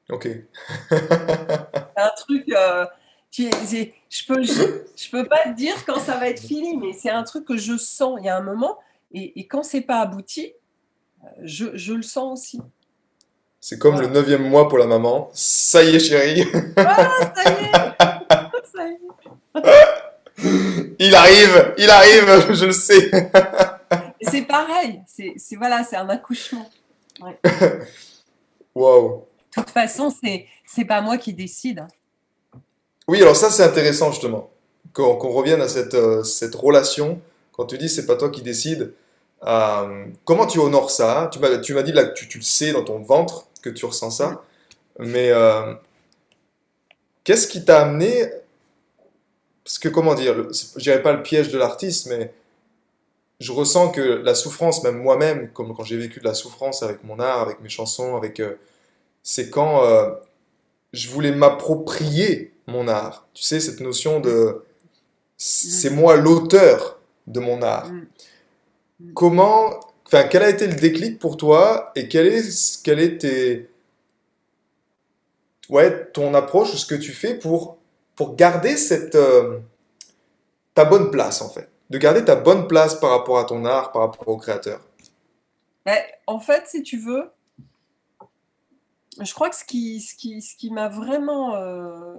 Ok. C'est un truc, euh, qui est- je peux, je, je peux pas te dire quand ça va être fini, mais c'est un truc que je sens. Il y a un moment, et, et quand c'est pas abouti, euh, je, je le sens aussi. C'est comme Voilà. le neuvième mois pour la maman. Ça y est, chérie. Ah, ça y est, ça y est. Il arrive, il arrive, je le sais. C'est pareil, c'est c'est- voilà, c'est un accouchement. Waouh. De toute façon, c'est c'est pas moi qui décide. hein. Oui, alors ça, c'est intéressant, justement. Qu'on qu'on revienne à cette, euh, cette relation. Quand tu dis c'est pas toi qui décide, euh, comment tu honores ça? Tu m'as, tu m'as dit là que tu, tu le sais dans ton ventre, que tu ressens ça. Mais euh, qu'est-ce qui t'a amené? Parce que, comment dire, le- je dirais pas le piège de l'artiste, mais je ressens que la souffrance, même moi-même, comme quand j'ai vécu de la souffrance avec mon art, avec mes chansons, avec, euh, c'est quand euh, je voulais m'approprier mon art. Tu sais, cette notion de c'est moi l'auteur de mon art. Mm. Comment, enfin, quel a été le déclic pour toi et quel est, quel est ton approche, ce que tu fais pour, pour garder cette, euh, ta bonne place en fait, de garder ta bonne place par rapport à ton art, par rapport au créateur. Ben, en fait, si tu veux, je crois que ce qui, ce qui, ce qui m'a vraiment, euh,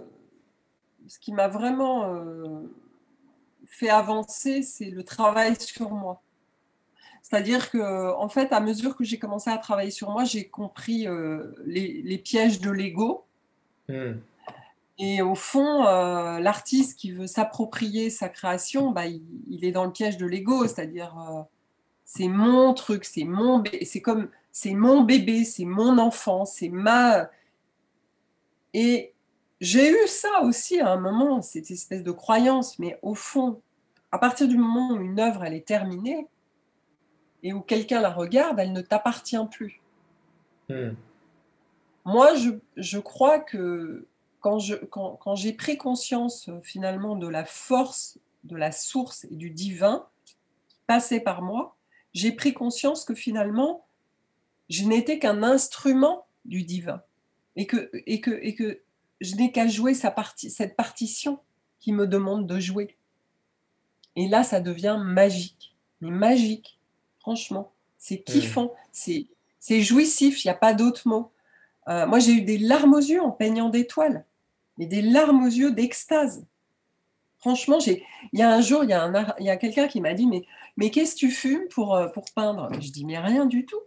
ce qui vraiment euh, fait avancer, c'est le travail sur moi. C'est-à-dire que, en fait, à mesure que j'ai commencé à travailler sur moi, j'ai compris euh, les, les pièges de l'ego. Hmm. Et au fond, euh, l'artiste qui veut s'approprier sa création, bah, il, il est dans le piège de l'ego, c'est-à-dire euh, c'est mon truc, c'est mon, c'est comme c'est mon bébé, c'est mon enfant, c'est ma. Et j'ai eu ça aussi à un moment, cette espèce de croyance, mais au fond, à partir du moment où une œuvre elle est terminée et où quelqu'un la regarde, elle ne t'appartient plus. Hmm. Moi, je, je crois que quand je, quand, quand j'ai pris conscience euh, finalement de la force, de la source et du divin qui passait par moi, j'ai pris conscience que finalement, je n'étais qu'un instrument du divin et que, et que, et que je n'ai qu'à jouer sa partie, cette partition qui me demande de jouer. Et là, ça devient magique, mais magique, franchement. C'est kiffant, c'est c'est jouissif, il n'y a pas d'autre mot. Euh, moi, j'ai eu des larmes aux yeux en peignant des toiles, mais des larmes aux yeux d'extase. Franchement, j'ai. Il y a un jour, il y a, un ar- il y a quelqu'un qui m'a dit Mais, mais qu'est-ce que tu fumes pour, euh, pour peindre? Je dis Mais rien du tout.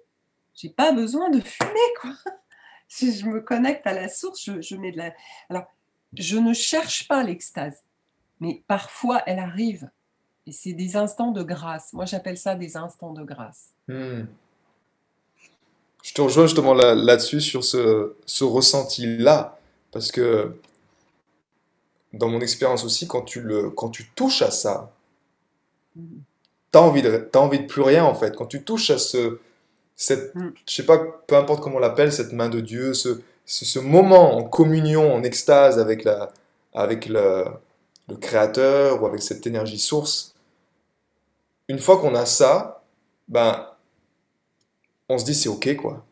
J'ai pas besoin de fumer, quoi. Si je me connecte à la source, je, je mets de la. Alors, je ne cherche pas l'extase, mais parfois elle arrive. Et c'est des instants de grâce. Moi, j'appelle ça des instants de grâce. Hmm. Je te rejoins justement là, là-dessus, sur ce, ce ressenti-là, parce que dans mon expérience aussi, quand tu le, quand tu touches à ça, Mhm. t'as envie de, t'as envie de plus rien en fait. Quand tu touches à ce, cette, Mm. je sais pas, peu importe comment on l'appelle, cette main de Dieu, ce, ce, ce moment en communion, en extase avec la, avec le, le Créateur ou avec cette énergie source, une fois qu'on a ça, ben, on se dit c'est ok quoi.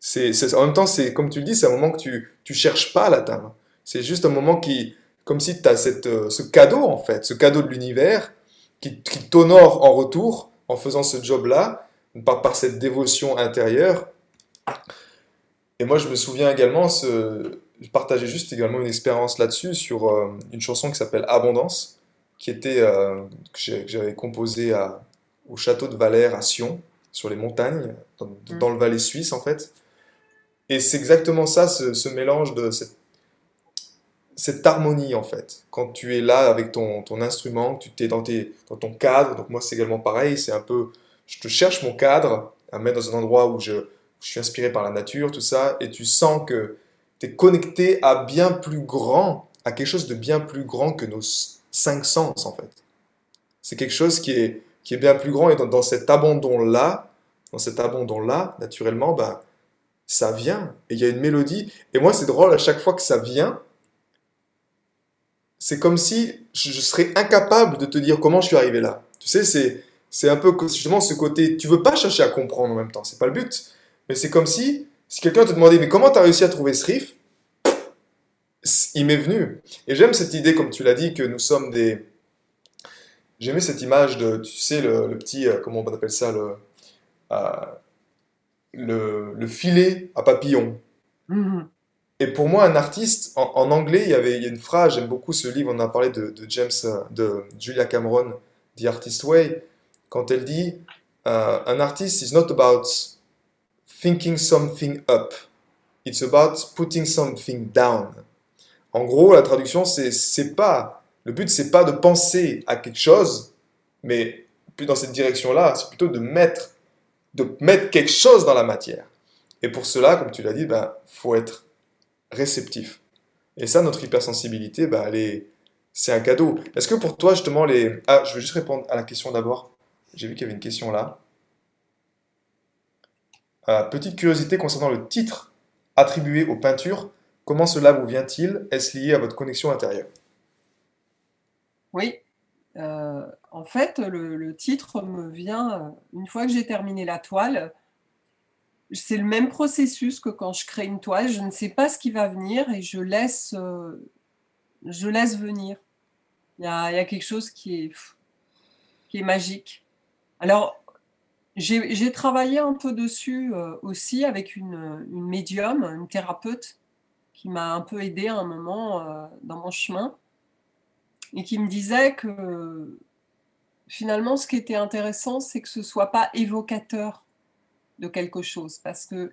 C'est, en même temps, c'est comme tu le dis, c'est un moment que tu, tu cherches pas à l'atteindre. C'est juste un moment qui, comme si tu as euh, ce cadeau en fait, ce cadeau de l'univers qui, qui t'honore en retour en faisant ce job-là, par, par cette dévotion intérieure. Et moi, je me souviens également, ce, je partageais juste également une expérience là-dessus sur euh, une chanson qui s'appelle Abondance, qui était, euh, que j'avais composée à, au château de Valère à Sion, sur les montagnes, dans, Mm. dans le Valais suisse en fait. Et c'est exactement ça, ce, ce mélange de cette, cette harmonie en fait. Quand tu es là avec ton, ton instrument, tu t'es dans, tes, dans ton cadre, donc moi c'est également pareil, c'est un peu, je te cherche mon cadre à mettre dans un endroit où je, je suis inspiré par la nature, tout ça, et tu sens que tu es connecté à bien plus grand, à quelque chose de bien plus grand que nos cinq sens, en fait. C'est quelque chose qui est, qui est bien plus grand et dans, dans cet abandon-là, dans cet abandon-là, naturellement, ben, ça vient et il y a une mélodie. Et moi, c'est drôle, à chaque fois que ça vient, c'est comme si je, serais incapable de te dire comment je suis arrivé là. Tu sais, c'est, c'est un peu justement ce côté, tu veux pas chercher à comprendre en même temps, c'est pas le but. Mais c'est comme si, si quelqu'un te demandait, mais comment tu as réussi à trouver ce riff? Il m'est venu. Et j'aime cette idée, comme tu l'as dit, que nous sommes des... J'aimais cette image de, tu sais, le, petit, euh, comment on appelle ça, le, euh, le, le, filet à papillon. Mm-hmm. Et pour moi, un artiste, en, anglais, il y avait il y a une phrase, j'aime beaucoup ce livre, on a parlé de, de, James, euh, de Julia Cameron, The Artist Way, quand elle dit uh, Un artiste is not about thinking something up, it's about putting something down. En gros, la traduction, c'est pas. Le but, c'est pas de penser à quelque chose, mais plus dans cette direction-là, c'est plutôt de mettre, de mettre quelque chose dans la matière. Et pour cela, comme tu l'as dit, ben, faut être réceptif. Et ça, notre hypersensibilité, bah, c'est un cadeau. Est-ce que pour toi, justement, les... Ah, je vais juste répondre à la question d'abord. J'ai vu qu'il y avait une question là. Ah, petite curiosité concernant le titre attribué aux peintures. Comment cela vous vient-il? Est-ce lié à votre connexion intérieure? Oui. Euh, en fait, le, titre me vient euh, une fois que j'ai terminé la toile c'est le même processus que quand je crée une toile. Je ne sais pas ce qui va venir et je laisse, euh, je laisse venir. Il y, a, quelque chose qui est, magique. Alors, j'ai travaillé un peu dessus aussi avec une, médium, une thérapeute, qui m'a un peu aidé à un moment euh, dans mon chemin et qui me disait que finalement, ce qui était intéressant, c'est que ce soit pas évocateur de quelque chose. Parce que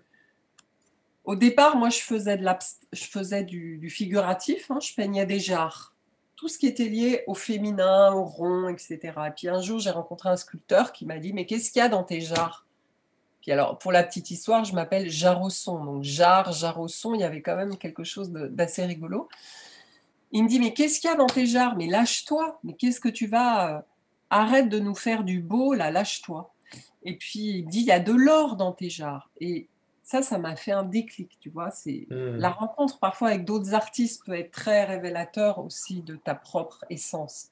au départ, moi, je faisais, de je faisais du, figuratif, hein, je peignais des jarres. Tout ce qui était lié au féminin, au rond, etc. Et puis un jour, j'ai rencontré un sculpteur qui m'a dit Mais qu'est-ce qu'il y a dans tes jarres? Puis alors, pour la petite histoire, je m'appelle Jarosson. Donc, jarre, Jarosson, il y avait quand même quelque chose d'assez rigolo. Il me dit Mais qu'est-ce qu'il y a dans tes jarres Mais lâche-toi. Mais qu'est-ce que tu vas. Euh, arrête de nous faire du beau, là, lâche-toi. Et puis il dit il y a de l'or dans tes jarres. Et ça, ça m'a fait un déclic, tu vois. C'est mmh. la rencontre parfois avec d'autres artistes peut être très révélateur aussi de ta propre essence.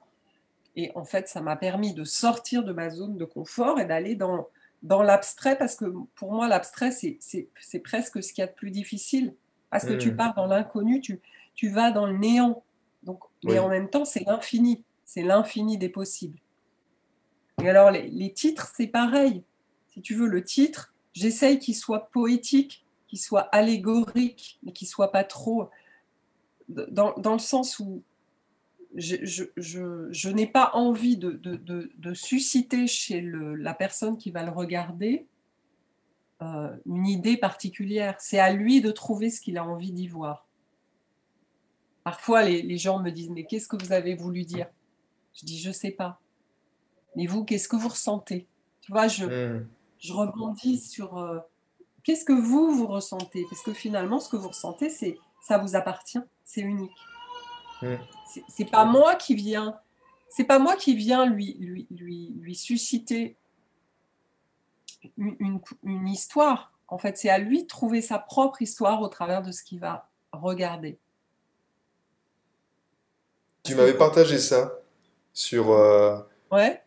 Et en fait, ça m'a permis de sortir de ma zone de confort et d'aller dans, dans l'abstrait, parce que pour moi, l'abstrait, c'est presque ce qu'il y a de plus difficile. Parce que tu mmh. pars dans l'inconnu, tu, tu vas dans le néant. Donc, mais en même temps, c'est l'infini. C'est l'infini des possibles. Et alors, les, titres, c'est pareil. Si tu veux, le titre, j'essaye qu'il soit poétique, qu'il soit allégorique, mais qu'il soit pas trop. Dans, le sens où je, n'ai pas envie de, susciter chez la personne qui va le regarder euh, une idée particulière. C'est à lui de trouver ce qu'il a envie d'y voir. Parfois, les, les gens me disent Mais qu'est-ce que vous avez voulu dire? Je dis Je ne sais pas. Mais vous, qu'est-ce que vous ressentez? Tu vois, je, hmm. je rebondis sur euh, qu'est-ce que vous, vous ressentez? Parce que finalement, ce que vous ressentez, c'est ça vous appartient, c'est unique. Hmm. C'est pas moi qui viens, c'est pas moi qui viens lui, lui, lui, lui susciter une, une, histoire. En fait, c'est à lui de trouver sa propre histoire au travers de ce qu'il va regarder. Tu m'avais partagé ça sur, euh, ouais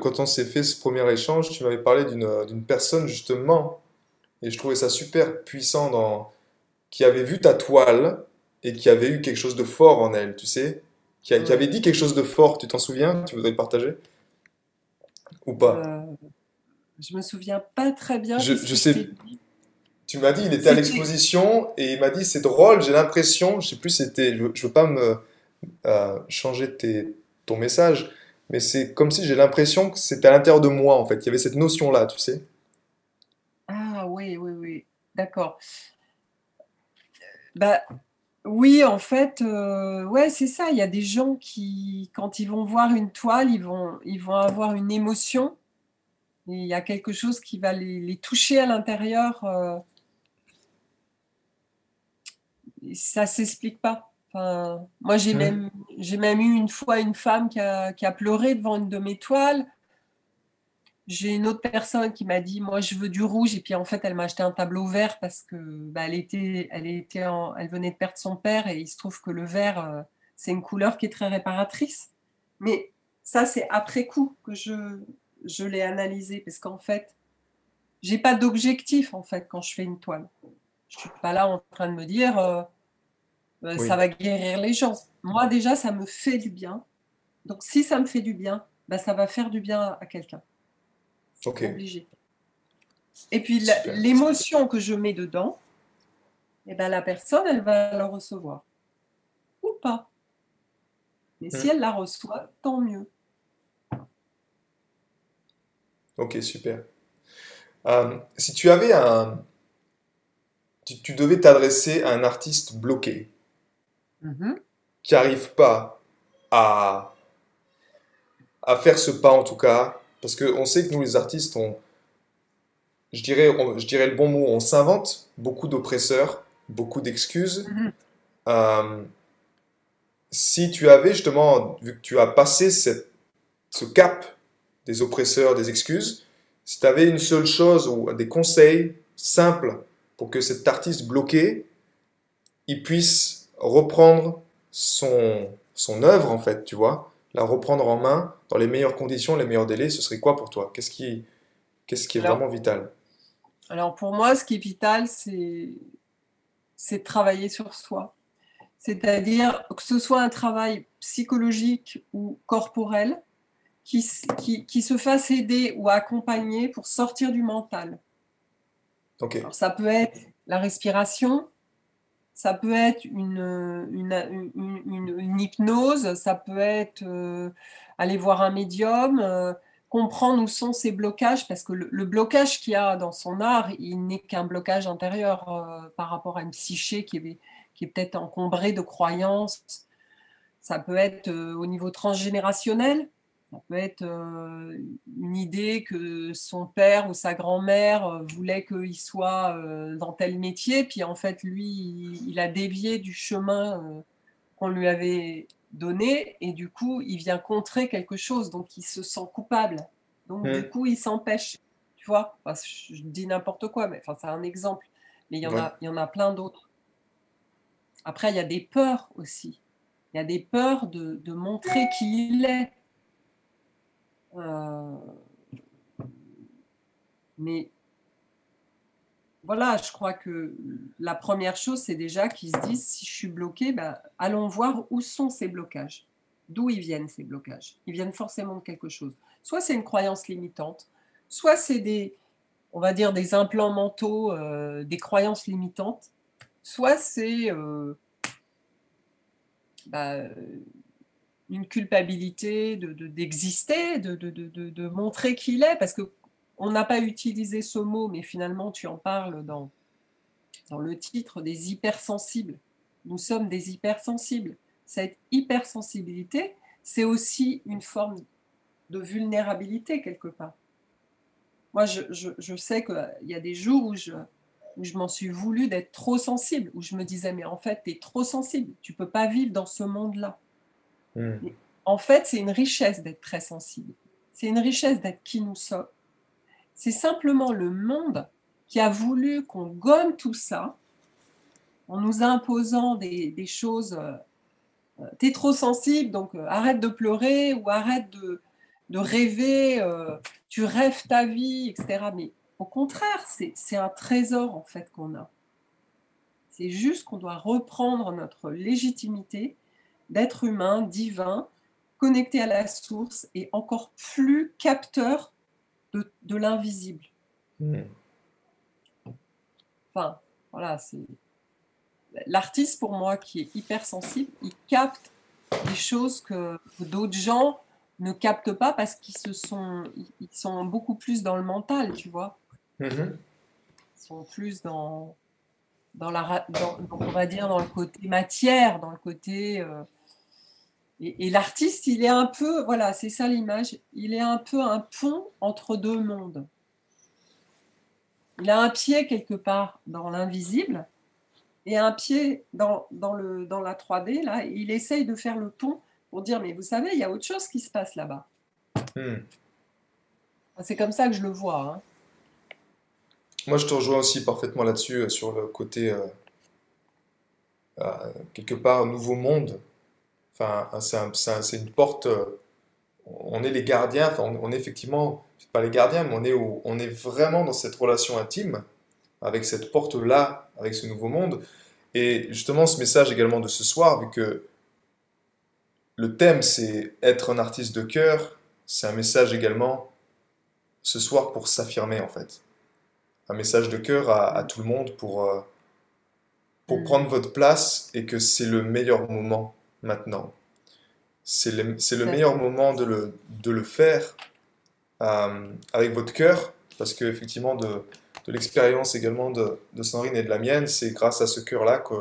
quand on s'est fait ce premier échange, tu m'avais parlé d'une personne justement, et je trouvais ça super puissant, dans, qui avait vu ta toile et qui avait eu quelque chose de fort en elle, tu sais qui, avait dit quelque chose de fort, tu t'en souviens Tu voudrais le partager? Ou pas? Euh, Je me souviens pas très bien. Je, sais. Tu m'as dit, il était à l'exposition et il m'a dit c'est drôle, j'ai l'impression, je sais plus, c'était, je, ne veux pas me euh, changer tes, ton message, mais c'est comme si j'ai l'impression que c'était à l'intérieur de moi, en fait. Il y avait cette notion-là, tu sais. Ah oui, oui, oui. D'accord. Bah, oui, en fait, euh, ouais, c'est ça. Il y a des gens qui, quand ils vont voir une toile, ils vont, ils vont avoir une émotion. Il y a quelque chose qui va les, toucher à l'intérieur. Euh, ça s'explique pas moi, j'ai même, j'ai même eu une fois une femme qui a, qui a pleuré devant une de mes toiles. J'ai une autre personne qui m'a dit, moi, je veux du rouge. Et puis, en fait, elle m'a acheté un tableau vert parce que bah, elle, était, elle, était elle venait de perdre son père. Et il se trouve que le vert, euh, c'est une couleur qui est très réparatrice. Mais ça, c'est après coup que je, je l'ai analysé. Parce qu'en fait, j'ai pas d'objectif, en fait, quand je fais une toile. Je suis pas là en train de me dire... Euh, euh, ça va guérir les gens. Moi, déjà, ça me fait du bien. Donc, si ça me fait du bien, bah, ça va faire du bien à quelqu'un. Obligé. Et puis, l'émotion que je mets dedans, eh ben, la personne, elle va la recevoir. Ou pas. Mais si hmm. elle la reçoit, tant mieux. Ok, super. Euh, si tu avais un... tu devais t'adresser à un artiste bloqué, Mhm. qui n'arrivent pas à, à faire ce pas en tout cas, parce qu'on sait que nous les artistes, on, je, dirais, je dirais le bon mot, on s'invente beaucoup d'oppresseurs, beaucoup d'excuses. Mhm. Euh, si tu avais justement, vu que tu as passé cette, ce cap des oppresseurs, des excuses, si tu avais une seule chose ou des conseils simples pour que cet artiste bloqué, il puisse reprendre son, son œuvre, en fait, tu vois, la reprendre en main dans les meilleures conditions, les meilleurs délais, ce serait quoi pour toi? Qu'est-ce qui, qu'est-ce qui est vraiment vital? Alors pour moi, ce qui est vital, c'est, c'est de travailler sur soi. C'est-à-dire que ce soit un travail psychologique ou corporel, qui, qui, qui, se fasse aider ou accompagner pour sortir du mental. Alors, ça peut être la respiration, ça peut être une, hypnose, ça peut être euh, aller voir un médium, euh, comprendre où sont ces blocages, parce que le, blocage qu'il y a dans son art, il n'est qu'un blocage intérieur euh, par rapport à une psyché qui est, qui est peut-être encombrée de croyances. Ça peut être au niveau transgénérationnel, ça peut être euh, une idée que son père ou sa grand-mère euh, voulait qu'il soit euh, dans tel métier, puis en fait, lui, il, a dévié du chemin qu'on lui avait donné, et du coup, il vient contrer quelque chose, donc il se sent coupable. Donc, du mmh. coup, il s'empêche. Tu vois Je dis n'importe quoi, mais enfin, c'est un exemple. Mais il y en, a, il y en a plein d'autres. Après, il y a des peurs aussi. Il y a des peurs de, de montrer qui il est euh, mais voilà, je crois que la première chose, c'est déjà qu'ils se disent, si je suis bloqué, bah, allons voir où sont ces blocages. D'où ils viennent ces blocages? Ils viennent forcément de quelque chose. Soit c'est une croyance limitante, soit c'est des, on va dire, des implants mentaux, euh, des croyances limitantes, soit c'est euh, bah, une culpabilité d'exister, de, de, de, de, montrer qu'il est, parce que on n'a pas utilisé ce mot, mais finalement tu en parles dans, dans le titre des hypersensibles. Nous sommes des hypersensibles. Cette hypersensibilité, c'est aussi une forme de vulnérabilité quelque part. Moi, je, je, je sais qu'il y a des jours où je, où je m'en suis voulu d'être trop sensible, où je me disais, mais en fait, tu es trop sensible, tu peux pas vivre dans ce monde-là. Hmm. En fait, c'est une richesse d'être très sensible. C'est une richesse d'être qui nous sommes. C'est simplement le monde qui a voulu qu'on gomme tout ça en nous imposant des, choses. Euh, euh, t'es trop sensible, donc euh, arrête de pleurer ou arrête de, rêver, tu rêves ta vie, etc. Mais au contraire, c'est un trésor en fait qu'on a. C'est juste qu'on doit reprendre notre légitimité d'être humain, divin, connecté à la source et encore plus capteur de, l'invisible. Hmm. Enfin, voilà, c'est. L'artiste, pour moi, qui est hypersensible, il capte des choses que, d'autres gens ne captent pas parce qu'ils se sont, ils sont beaucoup plus dans le mental, tu vois. Mm-hmm. Ils sont plus dans, dans la, on va dire dans le côté matière, dans le côté euh, et, l'artiste, il est un peu, voilà, c'est ça l'image, il est un peu un pont entre deux mondes. Il a un pied quelque part dans l'invisible, et un pied dans, dans, le, dans la 3D, là, il essaye de faire le pont pour dire, mais vous savez, il y a autre chose qui se passe là-bas. Hmm. C'est comme ça que je le vois. Hein. Moi, je te rejoins aussi parfaitement là-dessus, euh, sur le côté, euh, euh, quelque part, nouveau monde. Enfin, c'est une porte, on est les gardiens, enfin, on, est effectivement, pas les gardiens, mais on est, on est vraiment dans cette relation intime, avec cette porte-là, avec ce nouveau monde. Et justement, ce message également de ce soir, vu que le thème c'est être un artiste de cœur, c'est un message également ce soir pour s'affirmer en fait. Un message de cœur à, tout le monde pour, euh, pour mm. prendre votre place et que c'est le meilleur moment maintenant. C'est le, le meilleur moment de le, de le faire euh, avec votre cœur parce que effectivement de, de l'expérience également de, de Sandrine et de la mienne, c'est grâce à ce cœur-là que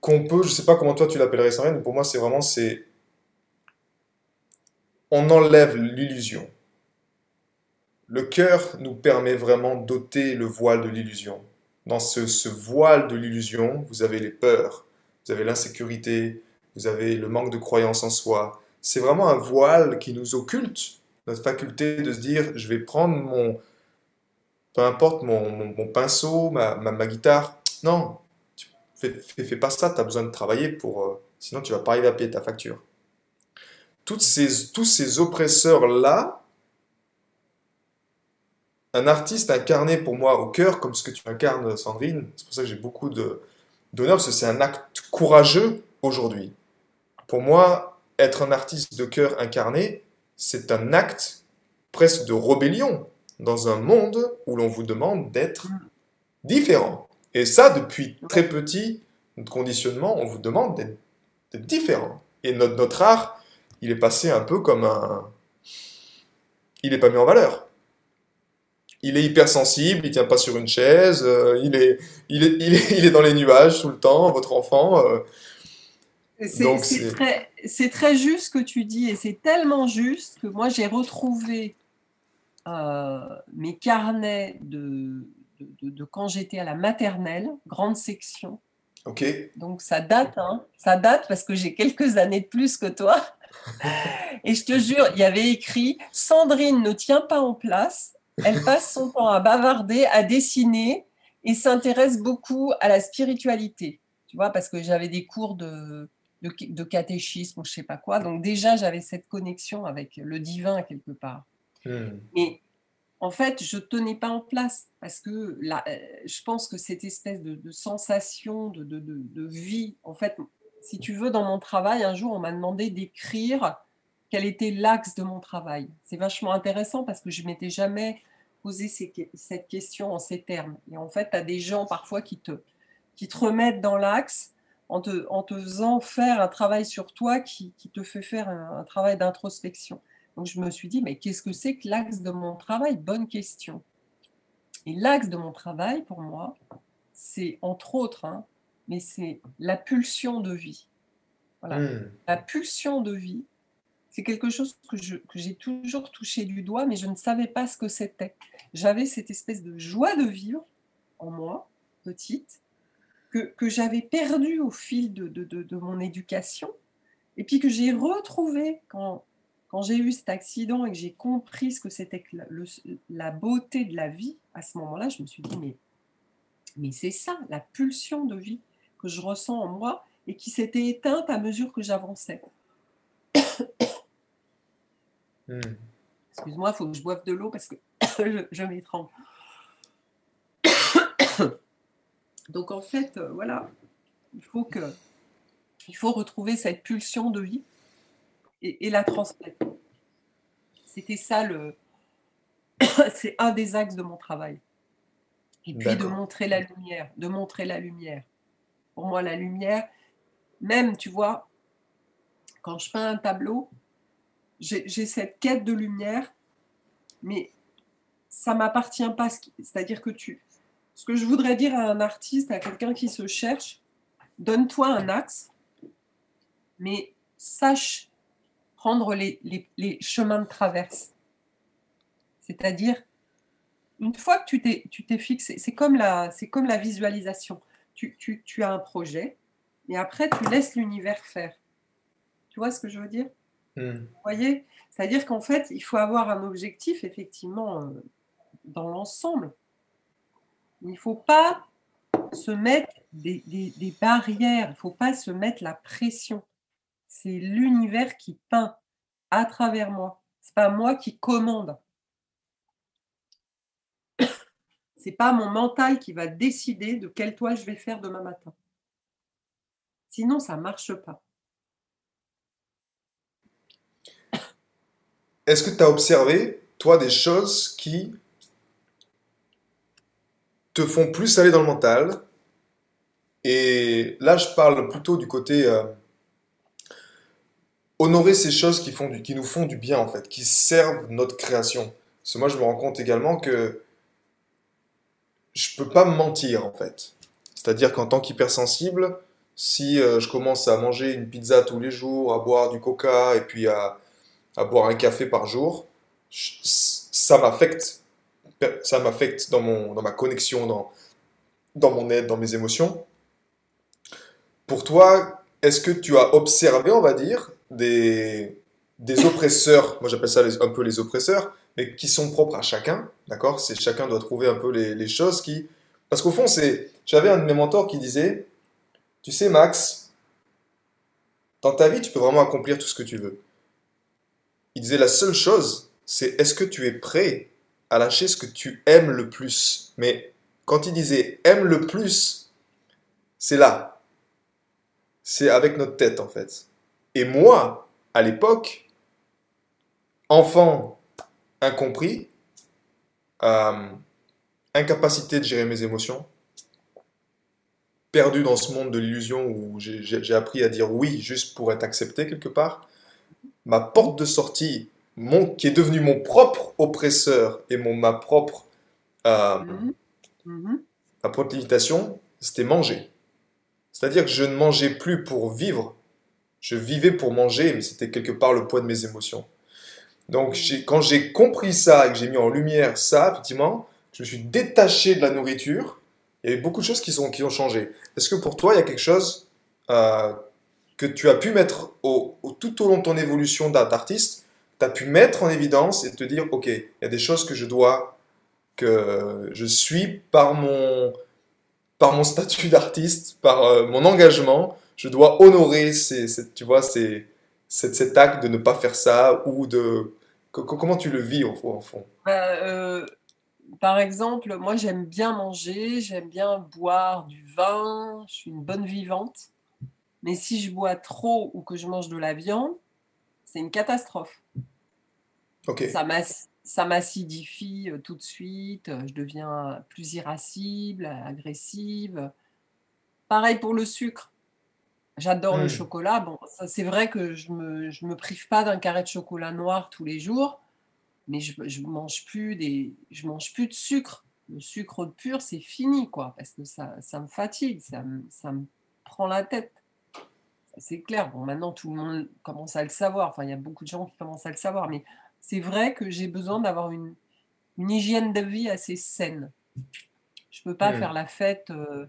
qu'on peut, je sais pas comment toi tu l'appellerais Sandrine, mais pour moi c'est vraiment c'est on enlève l'illusion. Le cœur nous permet vraiment d'ôter le voile de l'illusion. Dans ce, voile de l'illusion, vous avez les peurs, vous avez l'insécurité, vous avez le manque de croyance en soi. C'est vraiment un voile qui nous occulte notre faculté de se dire je vais prendre mon, peu importe mon, pinceau, ma, ma, guitare. Non, fais, fais, pas ça, tu as besoin de travailler pour. Euh, sinon, tu vas pas arriver à payer ta facture ces, tous ces oppresseurs-là, un artiste incarné pour moi au cœur, comme ce que tu incarnes, Sandrine, c'est pour ça que j'ai beaucoup d'honneur, c'est un acte courageux aujourd'hui. Pour moi, être un artiste de cœur incarné, c'est un acte presque de rébellion dans un monde où l'on vous demande d'être différent. Et ça, depuis très petit, notre conditionnement, on vous demande d'être différent. Et notre art, il est passé un peu comme un... Il n'est pas mis en valeur. Il est hypersensible, il tient pas sur une chaise, euh, il, est, il, est, il, est, dans les nuages tout le temps, votre enfant. Euh. c'est très, très, juste ce que tu dis, et c'est tellement juste que moi j'ai retrouvé euh, mes carnets de, de, de quand j'étais à la maternelle, grande section. Ok. Donc ça date, hein, ça date parce que j'ai quelques années de plus que toi. Et je te jure, il y avait écrit Sandrine ne tient pas en place, elle passe son temps à bavarder, à dessiner et s'intéresse beaucoup à la spiritualité. Tu vois, parce que j'avais des cours de, de, catéchisme ou je sais pas quoi. Donc déjà, j'avais cette connexion avec le divin quelque part. Hmm. Et en fait, je tenais pas en place parce que là, euh, je pense que cette espèce de, de sensation de, de, vie, en fait, si tu veux, dans mon travail, un jour, on m'a demandé d'écrire quel était l'axe de mon travail. C'est vachement intéressant parce que je ne m'étais jamais posé cette question en ces termes. Et en fait, tu as des gens parfois qui te, qui te remettent dans l'axe en te, en te faisant faire un travail sur toi qui, qui te fait faire un, travail d'introspection. Donc je me suis dit, mais qu'est-ce que c'est que l'axe de mon travail? Bonne question. Et l'axe de mon travail, pour moi, c'est entre autres, hein, mais c'est la pulsion de vie. Voilà. Hmm. La pulsion de vie, c'est quelque chose que, j'ai toujours touché du doigt, mais je ne savais pas ce que c'était. J'avais cette espèce de joie de vivre en moi, petite, que, j'avais perdue au fil de, mon éducation, et puis que j'ai retrouvée quand, j'ai eu cet accident et que j'ai compris ce que c'était que la, beauté de la vie. À ce moment-là, je me suis dit, mais c'est ça, la pulsion de vie que je ressens en moi et qui s'était éteinte à mesure que j'avançais. Hmm. Excuse-moi, il faut que je boive de l'eau parce que je, je m'étrangle. Donc en fait, euh, voilà, il faut que il faut retrouver cette pulsion de vie et, la transmettre. C'était ça le c'est un des axes de mon travail. Et puis de montrer la lumière, de montrer la lumière pour moi la lumière. Même, tu vois, quand je peins un tableau, j'ai cette quête de lumière, mais ça m'appartient pas. C'est-à-dire que tu, ce que je voudrais dire à un artiste, à quelqu'un qui se cherche, donne-toi un axe, mais sache prendre les, les chemins de traverse. C'est-à-dire une fois que tu t'es, tu t'es fixé, c'est comme la, c'est comme la visualisation. Tu, tu, tu as un projet, et après tu laisses l'univers faire. Tu vois ce que je veux dire? Hmm. Vous voyez C'est-à-dire qu'en fait, il faut avoir un objectif, effectivement, euh, dans l'ensemble. Il ne faut pas se mettre des, barrières, il ne faut pas se mettre la pression. C'est l'univers qui peint à travers moi. C'est pas moi qui commande. C'est pas mon mental qui va décider de quel toit je vais faire demain matin. Sinon, ça marche pas. Est-ce que tu as observé, toi, des choses qui te font plus aller dans le mental? Et là, je parle plutôt du côté euh, honorer ces choses qui font du- qui nous font du bien, en fait, qui servent notre création. Parce que moi, je me rends compte également que je peux pas me mentir, en fait. C'est-à-dire qu'en tant qu'hypersensible, si euh, je commence à manger une pizza tous les jours, à boire du coca et puis à, à boire un café par jour, ça m'affecte. Ça m'affecte dans dans ma connexion, dans, dans mon être, dans mes émotions. Pour toi, est-ce que tu as observé, on va dire, des, des oppresseurs, moi j'appelle ça les- un peu les oppresseurs, mais qui sont propres à chacun, d'accord? C'est chacun doit trouver un peu les, les choses qui... Parce qu'au fond, c'est... J'avais un de mes mentors qui disait, tu sais Max, dans ta vie, tu peux vraiment accomplir tout ce que tu veux. Il disait la seule chose, c'est est-ce que tu es prêt à lâcher ce que tu aimes le plus? Mais quand il disait aime le plus, c'est là. C'est avec notre tête en fait. Et moi, à l'époque, enfant incompris, euh, incapacité de gérer mes émotions, perdu dans ce monde de l'illusion où j'ai appris à dire oui juste pour être accepté quelque part, ma porte de sortie, mon, qui est devenu mon propre oppresseur et mon, ma propre, euh, Mhm. Mhm. ma propre limitation, c'était manger. C'est-à-dire que je ne mangeais plus pour vivre, je vivais pour manger, mais c'était quelque part le poids de mes émotions. Donc j'ai- quand j'ai compris ça et que j'ai mis en lumière ça, effectivement, je me suis détaché de la nourriture. Il y beaucoup de choses qui, sont, qui ont changé. Est-ce que pour toi, il y a quelque chose euh, que tu as pu mettre tout au long de ton évolution d'art- d'artiste, tu as pu mettre en évidence et te dire, OK, il y a des choses que je dois, que je suis par mon, par mon statut d'artiste, par euh, mon engagement, je dois honorer ces, tu vois, ces, cet, acte de ne pas faire ça ou de... co- co- Comment tu le vis au fond? Bah, euh, par exemple, moi j'aime bien manger, j'aime bien boire du vin, je suis une bonne vivante. Mais si je bois trop ou que je mange de la viande, c'est une catastrophe. Ça m'ac- ça m'acidifie euh, tout de suite, euh, je deviens plus irascible, agressive. Pareil pour le sucre. J'adore le Hmm. chocolat. Bon, c'est vrai que je me, je me prive pas d'un carré de chocolat noir tous les jours, mais je, je mange plus des, je mange plus de sucre. Le sucre pur, c'est fini, quoi, parce que ça, ça me fatigue, ça me, ça me prend la tête. C'est clair. Bon, maintenant, tout le monde commence à le savoir. Enfin, il y a beaucoup de gens qui commencent à le savoir, mais c'est vrai que j'ai besoin d'avoir une, une hygiène de vie assez saine. Je peux pas faire la fête. euh,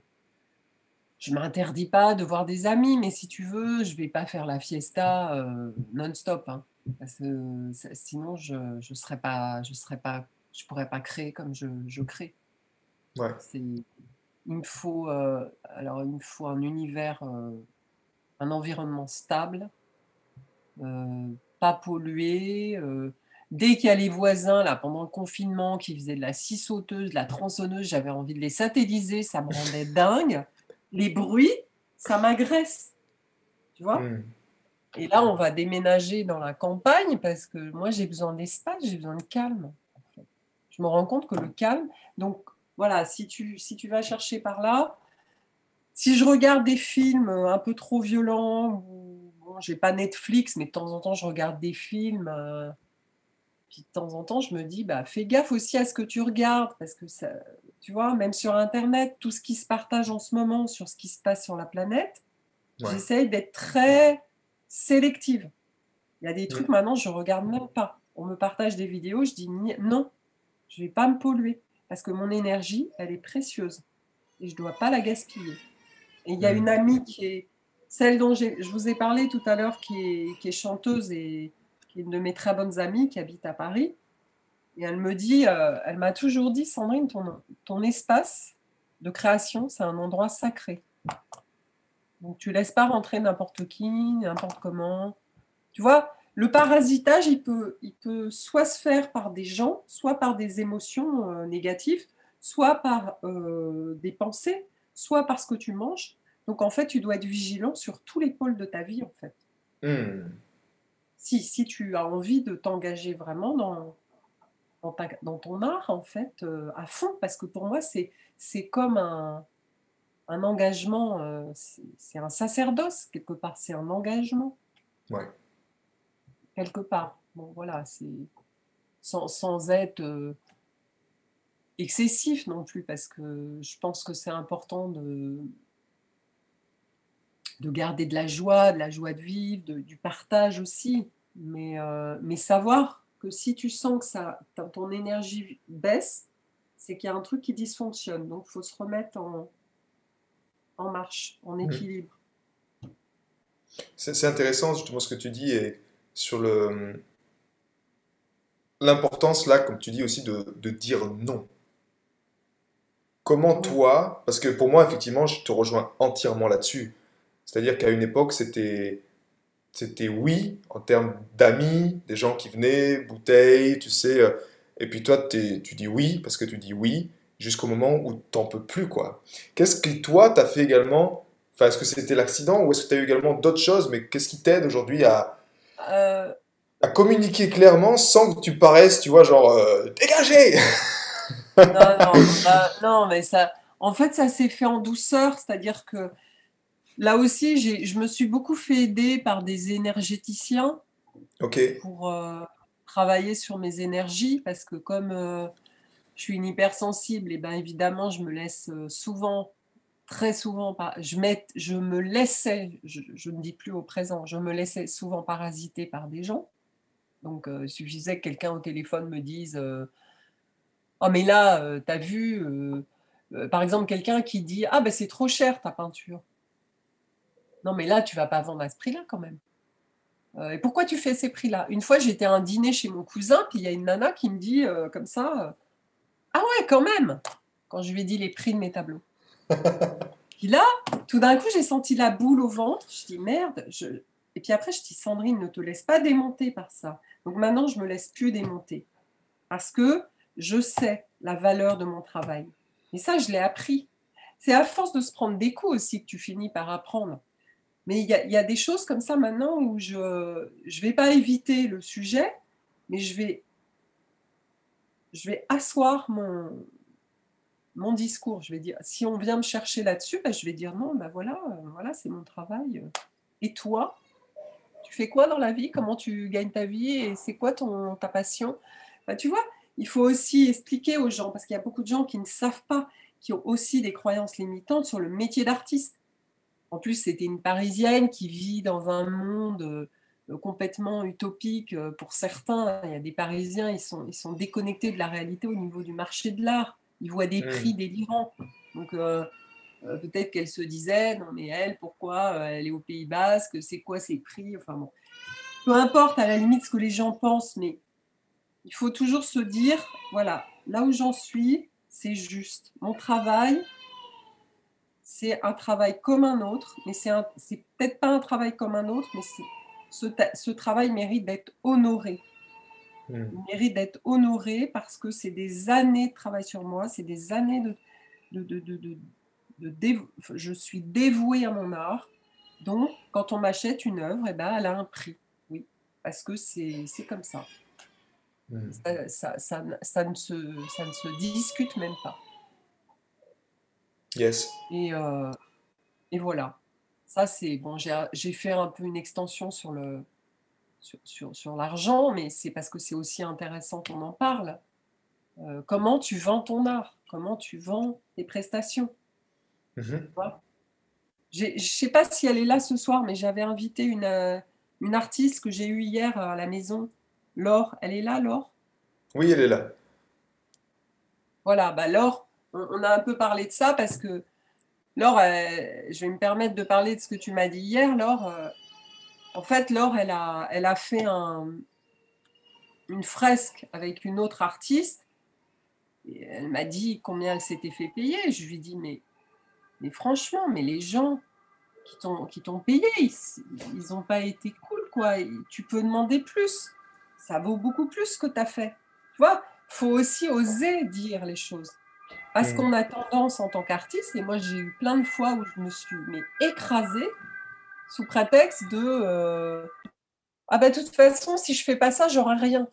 je m'interdis pas de voir des amis, mais si tu veux, je vais pas faire la fiesta euh, non-stop, hein, parce que sinon je je serais pas je serais pas je pourrais pas créer comme je, je crée. Ouais. C'est il me faut euh, alors il me faut un univers, euh, un environnement stable, euh, pas pollué. euh, dès qu'il y a les voisins là pendant le confinement qui faisaient de la scie sauteuse, de la tronçonneuse, j'avais envie de les synthétiser, ça me rendait dingue. Les bruits, ça m'agresse, tu vois. Hmm. Et là, on va déménager dans la campagne parce que moi, j'ai besoin d'espace, j'ai besoin de calme. Je me rends compte que le calme, donc voilà, si tu, si tu vas chercher par là, si je regarde des films un peu trop violents, bon, j'ai pas Netflix, mais de temps en temps, je regarde des films. euh, puis de temps en temps, je me dis, bah, fais gaffe aussi à ce que tu regardes, parce que ça, tu vois, même sur Internet, tout ce qui se partage en ce moment sur ce qui se passe sur la planète, Ouais. j'essaye d'être très sélective. Il y a des trucs maintenant, je regarde même pas. On me partage des vidéos, je dis non, je vais pas me polluer. parce que mon énergie, elle est précieuse et je ne dois pas la gaspiller. Et il y a une amie qui est celle dont je vous ai parlé tout à l'heure, qui est, qui est, chanteuse et qui est une de mes très bonnes amies qui habite à Paris. Et elle me dit, euh, elle m'a toujours dit, Sandrine, ton, ton espace de création, c'est un endroit sacré. Donc tu laisses pas rentrer n'importe qui, n'importe comment. Tu vois, le parasitage, il peut, il peut soit se faire par des gens, soit par des émotions euh, négatives, soit par euh, des pensées, soit par ce que tu manges. Donc en fait, tu dois être vigilant sur tous les pôles de ta vie, en fait. Hmm. Si, si tu as envie de t'engager vraiment dans, dans, ton art, en fait, euh, à fond, parce que pour moi, c'est, c'est comme un, un engagement, euh, c'est, un sacerdoce, quelque part, c'est un engagement. Ouais. Quelque part. Bon, voilà, c'est sans, sans être euh, excessif non plus, parce que je pense que c'est important de de garder de la joie, de la joie de vivre, du partage aussi. Mais, euh, mais savoir que si tu sens que ça, ton énergie baisse, c'est qu'il y a un truc qui dysfonctionne. Donc, il faut se remettre en, en marche, en équilibre. C'est intéressant justement ce que tu dis et sur le l'importance là, comme tu dis aussi, de, de dire non. Comment toi, parce que pour moi effectivement, je te rejoins entièrement là-dessus. C'est-à-dire qu'à une époque, c'était c'était oui en termes d'amis, des gens qui venaient, bouteilles, tu sais. Euh, et puis toi, tu dis oui parce que tu dis oui jusqu'au moment où t'en peux plus, quoi. Qu'est-ce que toi, tu as fait également Enfin, est-ce que c'était l'accident ou est-ce que tu as eu également d'autres choses Mais qu'est-ce qui t'aide aujourd'hui à, euh. à communiquer clairement sans que tu paraisses, tu vois, genre, euh, dégagé? non, non, bah, non, mais ça... En fait, ça s'est fait en douceur, c'est-à-dire que Là aussi, je me suis beaucoup fait aider par des énergéticiens pour euh, travailler sur mes énergies parce que comme euh, je suis une hypersensible, et ben évidemment, je me laisse euh, souvent, très souvent, je, je me laissais, je, ne dis plus au présent, je me laissais souvent parasiter par des gens. Donc, il suffisait que quelqu'un au téléphone me dise Oh, mais là, tu as vu, par exemple, quelqu'un qui dit Ah, ben c'est trop cher ta peinture. Non, mais là, tu vas pas vendre à ce prix-là quand même. Euh, et pourquoi tu fais ces prix-là? Une fois, j'étais à un dîner chez mon cousin, puis il y a une nana qui me dit euh, comme ça euh, Ah ouais, quand même Quand je lui ai dit les prix de mes tableaux. puis là, tout d'un coup, j'ai senti la boule au ventre. Je dis Merde. Je... Et puis après, je dis Sandrine, ne te laisse pas démonter par ça. Donc maintenant, je me laisse plus démonter. Parce que je sais la valeur de mon travail. Et ça, je l'ai appris. C'est à force de se prendre des coups aussi que tu finis par apprendre. Mais il y, a des choses comme ça maintenant où je ne vais pas éviter le sujet, mais je vais, je vais asseoir mon, mon discours. Je vais dire, si on vient me chercher là-dessus, ben, je vais dire non, ben voilà, euh, voilà c'est mon travail. Et toi, tu fais quoi dans la vie? Comment tu gagnes ta vie? Et c'est quoi ton, ta passion? Ben, Tu vois, il faut aussi expliquer aux gens, parce qu'il y a beaucoup de gens qui ne savent pas, qui ont aussi des croyances limitantes sur le métier d'artiste. En plus, c'était une Parisienne qui vit dans un monde euh, complètement utopique euh, pour certains. Il y a des Parisiens, ils sont, ils sont déconnectés de la réalité au niveau du marché de l'art. Ils voient des prix délirants. Donc, euh, peut-être qu'elle se disait, non mais elle, pourquoi elle est au Pays Basque? C'est quoi ces prix? Enfin bon, peu importe à la limite ce que les gens pensent, mais il faut toujours se dire, voilà, là où j'en suis, c'est juste. Mon travail, c'est un travail comme un autre, mais c'est peut-être pas un travail comme un autre, mais ce, ce, travail mérite d'être honoré. Hmm. Il mérite d'être honoré parce que c'est des années de travail sur moi, c'est des années de, de, de, de je suis dévouée à mon art. Donc, quand on m'achète une œuvre, eh ben, elle a un prix. Oui, parce que c'est comme ça. Hmm. Ça, ça, ça, ne se, ça ne se discute même pas. Yes. Et, euh, et voilà. Ça, c'est bon. J'ai fait un peu une extension sur le sur, sur, l'argent, mais c'est parce que c'est aussi intéressant qu'on en parle. Euh, comment tu vends ton art? Comment tu vends tes prestations? Mm-hmm. Je ne sais pas si elle est là ce soir, mais j'avais invité une, euh, une artiste que j'ai eue hier à la maison, Laure. Elle est là, Laure? Oui, elle est là. Voilà, bah Laure, on, a un peu parlé de ça parce que Laure, je vais me permettre de parler de ce que tu m'as dit hier, Laure. Euh, en fait, Laure, elle a, elle a fait une fresque avec une autre artiste. Et elle m'a dit combien elle s'était fait payer. Je lui ai dit, mais, mais franchement, mais les gens qui t'ont payé, ils n'ont pas été cool, quoi. tu peux demander plus. Ça vaut beaucoup plus que tu as fait. Tu vois, faut aussi oser dire les choses. Parce mmh. qu'on a tendance en tant qu'artiste, et moi j'ai eu plein de fois où je me suis mais, écrasée sous prétexte de euh, Ah ben de toute façon, si je fais pas ça, j'aurai rien.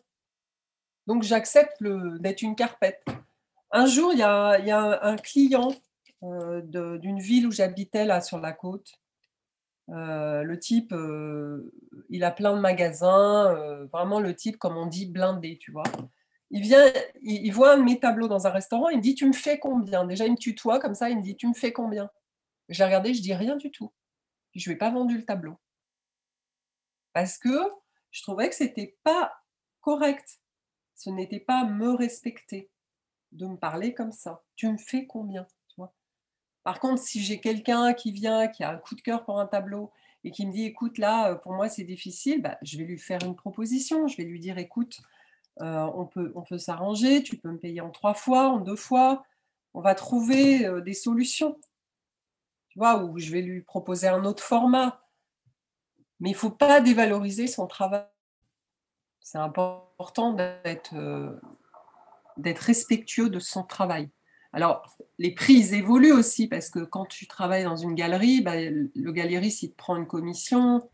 Donc j'accepte d'être une carpette. Un jour, il y a, y a, un client euh, d'une ville où j'habitais là sur la côte. Euh, le type, il a plein de magasins, vraiment le type, comme on dit, blindé, tu vois il vient, il, voit mes tableaux dans un restaurant, il me dit Tu me fais combien? Déjà, il me tutoie comme ça, il me dit Tu me fais combien? J'ai regardé, je dis rien du tout. je ne lui ai pas vendu le tableau. Parce que je trouvais que ce n'était pas correct. Ce n'était pas me respecter de me parler comme ça. Tu me fais combien? Par contre, si j'ai quelqu'un qui vient, qui a un coup de cœur pour un tableau et qui me dit Écoute, là, pour moi, c'est difficile, bah, je vais lui faire une proposition. Je vais lui dire Écoute, euh, on peut, s'arranger, tu peux me payer en trois fois, en deux fois. On va trouver euh, des solutions. Tu vois, ou je vais lui proposer un autre format. Mais il ne faut pas dévaloriser son travail. C'est important d'être euh, respectueux de son travail. Alors, les prix évoluent aussi parce que quand tu travailles dans une galerie, bah, le galeriste, il te prend une commission,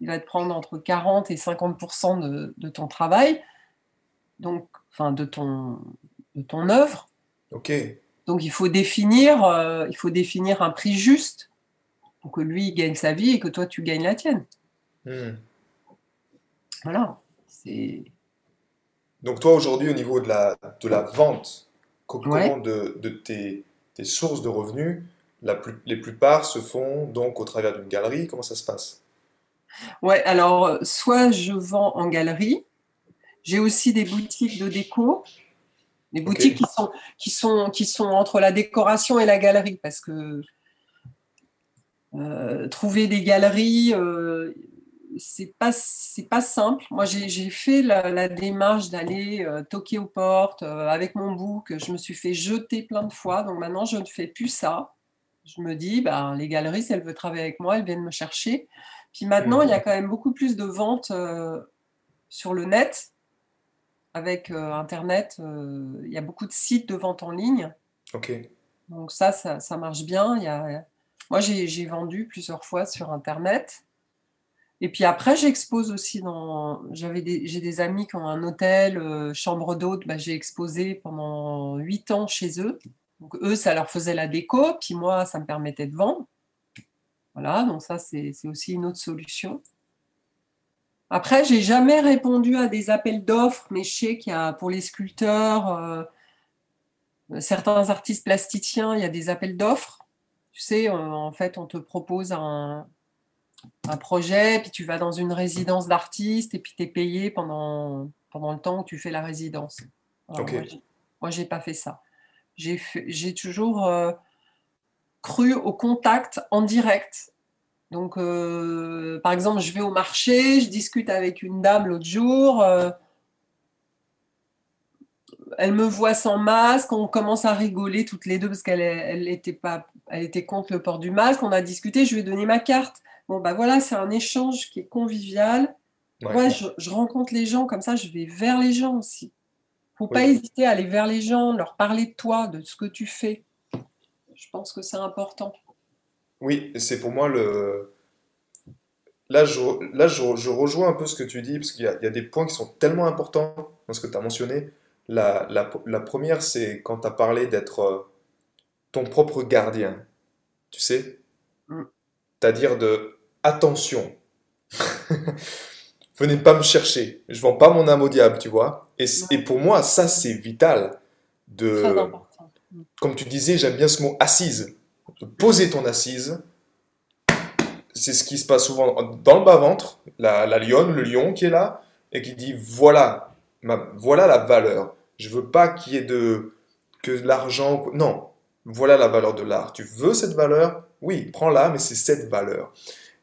il va te prendre entre 40 et 50 de, de ton travail donc, enfin, de ton, de ton œuvre. Ok. Donc, il faut définir, euh, il faut définir un prix juste pour que lui gagne sa vie et que toi tu gagnes la tienne. Hmm. Voilà. Donc toi aujourd'hui au niveau de la, de la vente, comment de, de tes, tes, sources de revenus, la plus, les plupart se font donc au travers d'une galerie. Comment ça se passe? Ouais, alors soit je vends en galerie, j'ai aussi des boutiques de déco, des boutiques qui, sont, qui, sont, qui sont entre la décoration et la galerie, parce que euh, trouver des galeries, euh, c'est pas c'est pas simple. Moi, j'ai fait la, démarche d'aller euh, toquer aux portes avec mon bouc. Je me suis fait jeter plein de fois, donc maintenant je ne fais plus ça. Je me dis, ben, les galeries, si elles veulent travailler avec moi, elles viennent me chercher. Puis maintenant, il y a quand même beaucoup plus de ventes sur le net avec euh, Internet, euh, il y a beaucoup de sites de vente en ligne. Ok. Donc ça, ça, marche bien. Il y a... Moi, j'ai vendu plusieurs fois sur Internet. Et puis après, j'expose aussi dans. J'avais j'ai des amis qui ont un hôtel, euh, chambre d'hôte. Bah, j'ai exposé pendant huit ans chez eux. Donc eux, ça leur faisait la déco, puis moi, ça me permettait de vendre. Voilà, donc ça, c'est aussi une autre solution. Après, j'ai jamais répondu à des appels d'offres, mais je sais qu'il y a pour les sculpteurs, euh, certains artistes plasticiens, il y a des appels d'offres. Tu sais, en fait, on te propose un, projet, puis tu vas dans une résidence d'artiste, et puis tu es payé pendant, pendant le temps où tu fais la résidence. Moi, j'ai pas fait ça. J'ai toujours euh, cru au contact en direct donc, euh, par exemple, je vais au marché, je discute avec une dame l'autre jour. Euh, elle me voit sans masque, on commence à rigoler toutes les deux parce qu'elle elle était, pas, elle était contre le port du masque. On a discuté, je lui ai donné ma carte. Bon, bah voilà, c'est un échange qui est convivial. Moi, je, rencontre les gens comme ça, je vais vers les gens aussi. Faut pas hésiter à aller vers les gens, leur parler de toi, de ce que tu fais. Je pense que c'est important. Oui, c'est pour moi le. Là, je, là je, rejoins un peu ce que tu dis, parce qu'il y, a des points qui sont tellement importants dans ce que tu as mentionné. La, la, première, c'est quand tu as parlé d'être euh, ton propre gardien. Tu sais? Mm. C'est-à-dire de attention. Venez pas me chercher. Je vends pas mon âme au diable, tu vois. Et, et pour moi, ça, c'est vital. De, comme tu disais, j'aime bien ce mot assise poser ton assise. C'est ce qui se passe souvent dans le bas-ventre, la, la lionne, le lion qui est là, et qui dit voilà, ma, voilà la valeur. Je veux pas qu'il y ait de que l'argent. Non, voilà la valeur de l'art. Tu veux cette valeur? Oui, prends-la, mais c'est cette valeur.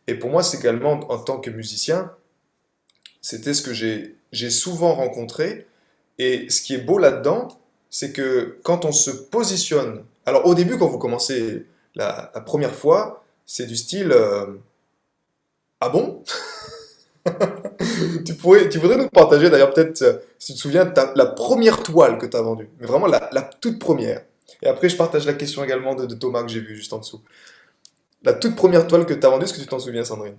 Et pour moi, c'est également en tant que musicien, c'était ce que j'ai souvent rencontré. Et ce qui est beau là-dedans, c'est que quand on se positionne. Alors au début, quand vous commencez la, première fois, c'est du style euh, Ah bon? Tu, pourrais, tu voudrais nous partager d'ailleurs peut-être, euh, si tu te souviens, la première toile que tu as vendue, mais vraiment la, toute première. Et après, je partage la question également de, de Thomas que j'ai vu juste en dessous. La toute première toile que tu as vendue, est-ce que tu t'en souviens, Sandrine?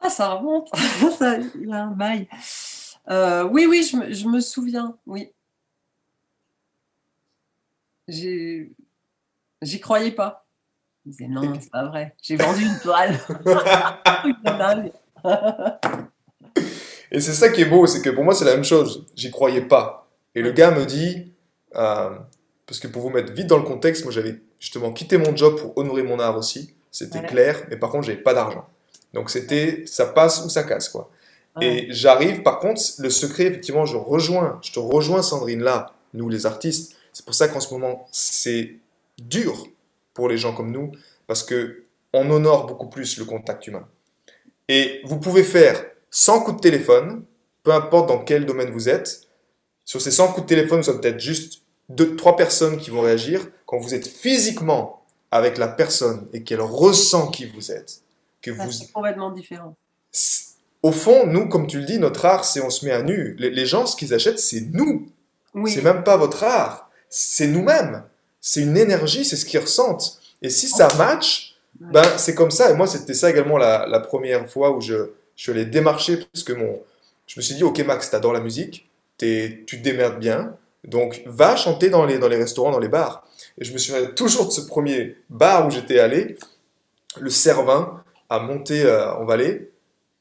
Ah, ça remonte, ça, il a un bail. Euh, oui, oui, je me, je me, souviens, oui. J'y croyais pas. Je disais non, c'est pas vrai. J'ai vendu une toile. Et c'est ça qui est beau, c'est que pour moi c'est la même chose. J'y croyais pas. Et le gars me dit, euh, parce que pour vous mettre vite dans le contexte, moi j'avais justement quitté mon job pour honorer mon art aussi. C'était clair, mais par contre j'avais pas d'argent. Donc c'était ça passe ou ça casse quoi. Et j'arrive, par contre, le secret, effectivement, je rejoins, je te rejoins Sandrine là, nous les artistes. C'est pour ça qu'en ce moment c'est dur pour les gens comme nous, parce que on honore beaucoup plus le contact humain. Et vous pouvez faire 100 coups de téléphone, peu importe dans quel domaine vous êtes. Sur ces 100 coups de téléphone, vous avez peut-être juste deux, trois personnes qui vont réagir. Quand vous êtes physiquement avec la personne et qu'elle ressent qui vous êtes, que vous... C'est complètement différent. Au fond, nous, comme tu le dis, notre art, c'est on se met à nu. Les, gens, ce qu'ils achètent, c'est nous. Oui. C'est même pas votre art, c'est nous-mêmes. C'est une énergie, c'est ce qu'ils ressentent. Et si ça match, ben, c'est comme ça. Et moi, c'était ça également la, première fois où je, je l'ai démarché, parce que mon, je me suis dit, ok Max, t'adores la musique, es, tu te démerdes bien, donc va chanter dans les, restaurants, dans les bars. Et je me souviens toujours de ce premier bar où j'étais allé, le Servin, à monter euh, en vallée.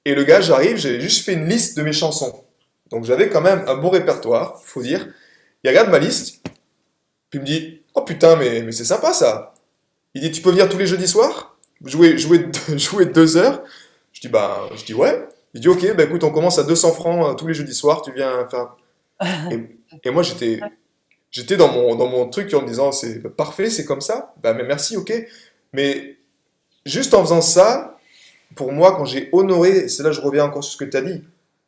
Et le gars, j'arrive, j'ai juste fait une liste de mes chansons. Donc j'avais quand même un bon répertoire, faut dire. Il regarde ma liste, puis il me dit Oh putain, mais, c'est sympa ça. Il dit Tu peux venir tous les jeudis soirs? Jouer deux heures Je dis Bah, je dis ouais. Il dit Ok, bah écoute, on commence à 200 francs euh, tous les jeudis soirs, tu viens faire. Et, moi, j'étais. J'étais dans mon, dans mon truc en me disant, c'est parfait, c'est comme ça. Bah, mais merci, ok. Mais juste en faisant ça, pour moi, quand j'ai honoré, c'est là que je reviens encore sur ce que tu as dit,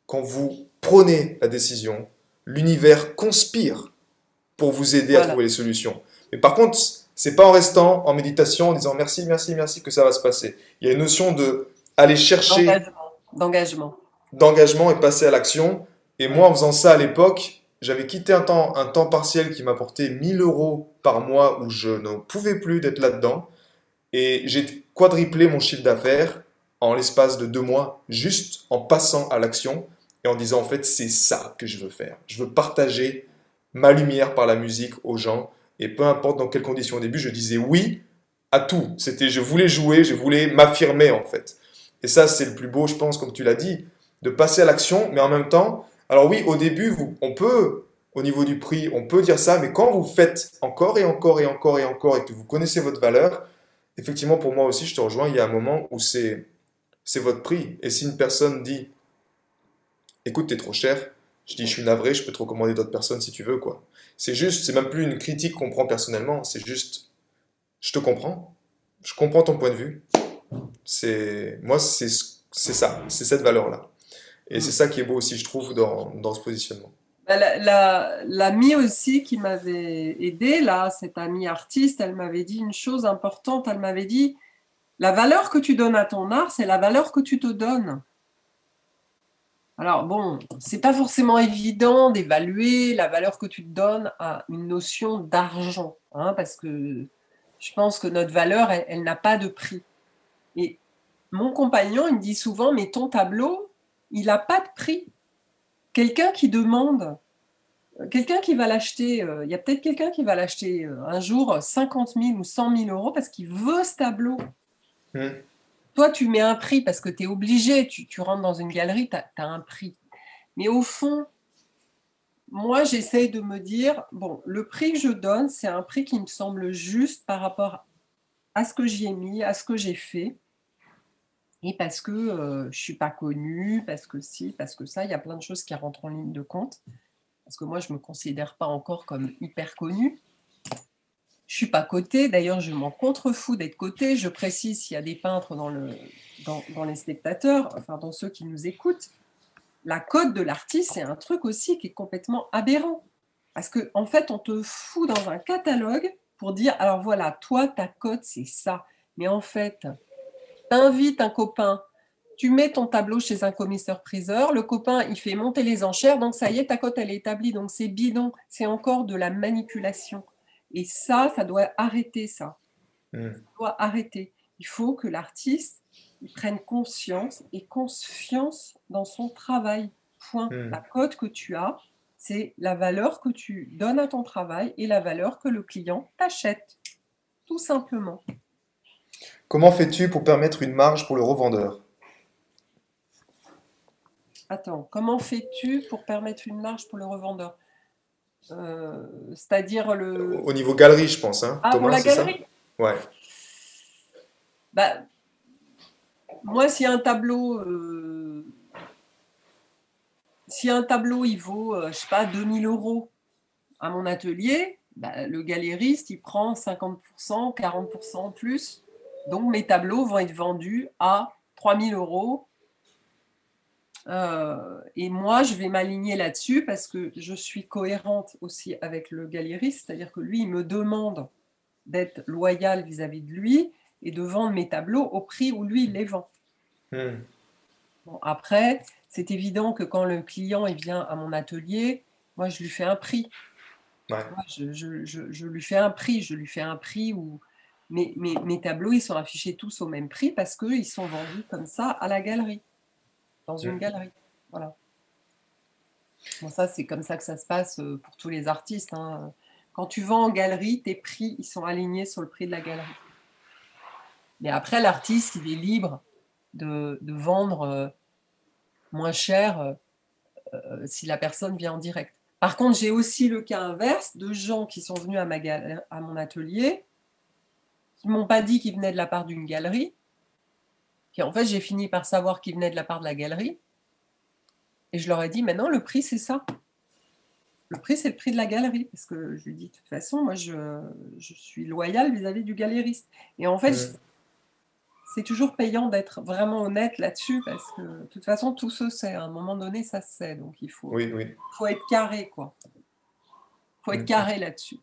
quand vous prenez la décision, l'univers conspire pour vous aider à trouver les solutions. Mais par contre, c'est pas en restant en méditation, en disant merci, merci, merci que ça va se passer. Il y a une notion de aller chercher d'engagement, d'engagement et passer à l'action. Et moi, en faisant ça à l'époque, j'avais quitté un temps, un temps partiel qui m'apportait 1000 euros par mois où je ne pouvais plus d'être là-dedans. Et j'ai quadruplé mon chiffre d'affaires en l'espace de deux mois, juste en passant à l'action et en disant en fait c'est ça que je veux faire. Je veux partager ma lumière par la musique aux gens et peu importe dans quelles conditions au début, je disais oui à tout. C'était je voulais jouer, je voulais m'affirmer en fait. Et ça c'est le plus beau je pense comme tu l'as dit, de passer à l'action mais en même temps, alors oui, au début on peut au niveau du prix, on peut dire ça mais quand vous faites encore et encore et encore et encore et que vous connaissez votre valeur, effectivement pour moi aussi je te rejoins, il y a un moment où c'est c'est votre prix. Et si une personne dit, écoute, t'es trop cher, je dis, je suis navré, je peux te recommander d'autres personnes si tu veux, quoi. C'est juste, c'est même plus une critique qu'on prend personnellement, c'est juste, je te comprends, je comprends ton point de vue. C'est, moi, c'est, c'est ça, c'est cette valeur-là. Et c'est ça qui est beau aussi, je trouve, dans, dans ce positionnement. Bah, l'amie la, aussi qui m'avait aidé, là, cette amie artiste, elle m'avait dit une chose importante, elle m'avait dit, la valeur que tu donnes à ton art, c'est la valeur que tu te donnes. Alors bon, c'est pas forcément évident d'évaluer la valeur que tu te donnes à une notion d'argent, hein, parce que je pense que notre valeur, elle, n'a pas de prix. Et mon compagnon, il me dit souvent, mais ton tableau, il n'a pas de prix. Quelqu'un qui demande, quelqu'un qui va l'acheter, euh, il y a peut-être quelqu'un qui va l'acheter euh, un jour 50 000 ou 100 000 euros parce qu'il veut ce tableau. Hmm. Toi, tu mets un prix parce que tu es obligé, tu, rentres dans une galerie, tu as, un prix. Mais au fond, moi, j'essaye de me dire, bon, le prix que je donne, c'est un prix qui me semble juste par rapport à ce que j'y ai mis, à ce que j'ai fait. Et parce que je euh, je suis pas connue, parce que si, parce que ça, il y a plein de choses qui rentrent en ligne de compte. parce que moi, je ne me considère pas encore comme hyper connue. Je suis pas cotée, d'ailleurs, je m'en contrefous d'être cotée. Je précise s'il y a des peintres dans, le, dans, les spectateurs, enfin dans ceux qui nous écoutent. La cote de l'artiste, c'est un truc aussi qui est complètement aberrant. Parce qu'en en fait, on te fout dans un catalogue pour dire alors voilà, toi, ta cote, c'est ça. Mais en fait, invites un copain, tu mets ton tableau chez un commissaire-priseur, le copain, il fait monter les enchères, donc ça y est, ta cote, elle est établie. Donc c'est bidon, c'est encore de la manipulation. Et ça, ça doit arrêter, ça. Hmm. Ça doit arrêter. Il faut que l'artiste prenne conscience et confiance dans son travail. Point. Hmm. La cote que tu as, c'est la valeur que tu donnes à ton travail et la valeur que le client t'achète. Tout simplement. Comment fais-tu pour permettre une marge pour le revendeur? Attends, comment fais-tu pour permettre une marge pour le revendeur? Euh, C'est-à-dire le. Au niveau galerie, je pense. Hein. Ah, pour la galerie? Ouais. Bah, moi, si un tableau. Euh, si un tableau, il vaut, euh, je sais pas, 2000 euros à mon atelier, bah, le galériste, il prend 50%, 40% en plus. Donc, mes tableaux vont être vendus à 3000 euros euh, et moi, je vais m'aligner là-dessus parce que je suis cohérente aussi avec le galériste, c'est-à-dire que lui, il me demande d'être loyal vis-à-vis de lui et de vendre mes tableaux au prix où lui, il les vend. Hmm. après, c'est évident que quand le client il vient à mon atelier, moi, je lui fais un prix. je, lui fais un prix, je lui fais un prix où mes, mes tableaux, ils sont affichés tous au même prix parce qu'ils sont vendus comme ça à la galerie dans une galerie. Voilà. Bon, ça, c'est comme ça que ça se passe euh, pour tous les artistes. Hein. Quand tu vends en galerie, tes prix, ils sont alignés sur le prix de la galerie. Mais après, l'artiste, il est libre de, vendre euh, moins cher euh, si la personne vient en direct. Par contre, j'ai aussi le cas inverse de gens qui sont venus à, ma à mon atelier, qui ne m'ont pas dit qu'ils venaient de la part d'une galerie, en fait, j'ai fini par savoir qu'il venait de la part de la galerie. Et je leur ai dit, maintenant, le prix, c'est ça. Le prix, c'est le prix de la galerie. Parce que je lui dis, de toute façon, moi, je, suis loyale vis-à-vis du galériste. Et en fait, c'est toujours payant d'être vraiment honnête là-dessus. Parce que, de toute façon, tout se sait. À un moment donné, ça se sait. Donc, il faut, faut être carré, quoi. Il faut être carré là-dessus.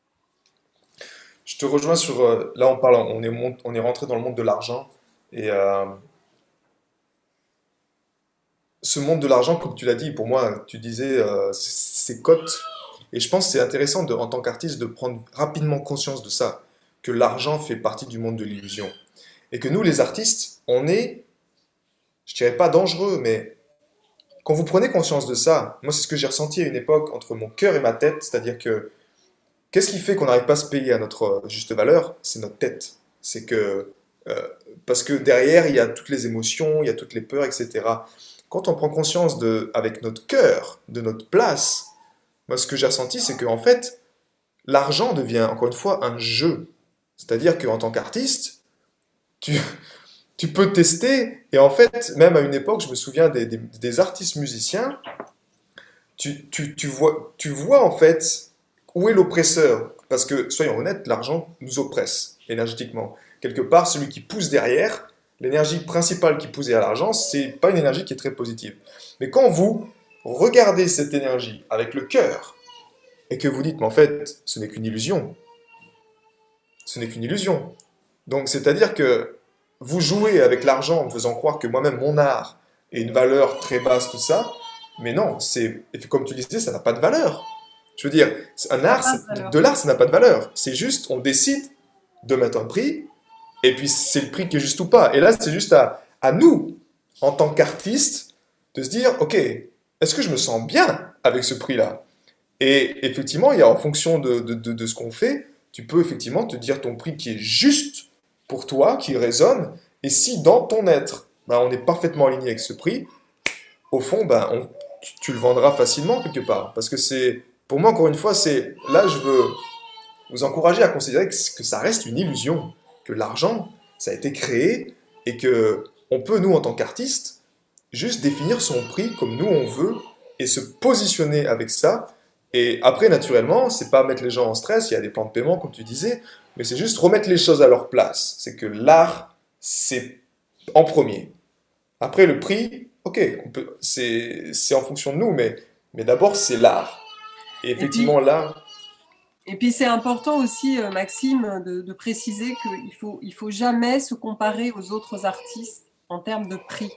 Je te rejoins sur. Euh, là, on parle, on est, on est rentré dans le monde de l'argent. Et. Euh, ce monde de l'argent, comme tu l'as dit, pour moi, tu disais, euh, c'est cote. Et je pense que c'est intéressant, de, en tant qu'artiste, de prendre rapidement conscience de ça, que l'argent fait partie du monde de l'illusion. Et que nous, les artistes, on est, je dirais pas dangereux, mais quand vous prenez conscience de ça, moi, c'est ce que j'ai ressenti à une époque entre mon cœur et ma tête, c'est-à-dire que qu'est-ce qui fait qu'on n'arrive pas à se payer à notre juste valeur? C'est notre tête. C'est que, euh, parce que derrière, il y a toutes les émotions, il y a toutes les peurs, etc quand on prend conscience de, avec notre cœur de notre place, moi ce que j'ai ressenti, c'est qu'en fait, l'argent devient encore une fois un jeu. C'est-à-dire qu'en tant qu'artiste, tu, tu peux tester, et en fait, même à une époque, je me souviens des, des, artistes musiciens, tu, tu, tu, vois, tu vois en fait où est l'oppresseur? Parce que, soyons honnêtes, l'argent nous oppresse énergétiquement. Quelque part, celui qui pousse derrière, l'énergie principale qui pousse à l'argent, c'est pas une énergie qui est très positive. Mais quand vous regardez cette énergie avec le cœur et que vous dites, mais en fait, ce n'est qu'une illusion, ce n'est qu'une illusion. Donc, c'est-à-dire que vous jouez avec l'argent en faisant croire que moi-même, mon art est une valeur très basse, tout ça, mais non, c'est comme tu disais, ça n'a pas de valeur. Je veux dire, un art, de l'art, ça n'a pas de valeur. C'est juste, on décide de mettre un prix et puis, c'est le prix qui est juste ou pas. Et là, c'est juste à, à nous, en tant qu'artistes, de se dire, OK, est-ce que je me sens bien avec ce prix-là? Et effectivement, il y a en fonction de, de, de, ce qu'on fait, tu peux effectivement te dire ton prix qui est juste pour toi, qui résonne. Et si dans ton être, ben, on est parfaitement aligné avec ce prix, au fond, ben, on, tu, le vendras facilement quelque part. Parce que c'est, pour moi, encore une fois, c'est là, je veux vous encourager à considérer que, ça reste une illusion que l'argent, ça a été créé et que on peut, nous, en tant qu'artistes, juste définir son prix comme nous on veut et se positionner avec ça Et après, naturellement, c'est pas mettre les gens en stress, il y a des plans de paiement, comme tu disais, mais c'est juste remettre les choses à leur place. C'est que l'art, c'est en premier. Après, le prix, ok, c'est en fonction de nous, mais, mais d'abord, c'est l'art. Et effectivement, l'art. Et puis c'est important aussi, euh, Maxime, de, préciser qu'il ne faut, il faut jamais se comparer aux autres artistes en termes de prix.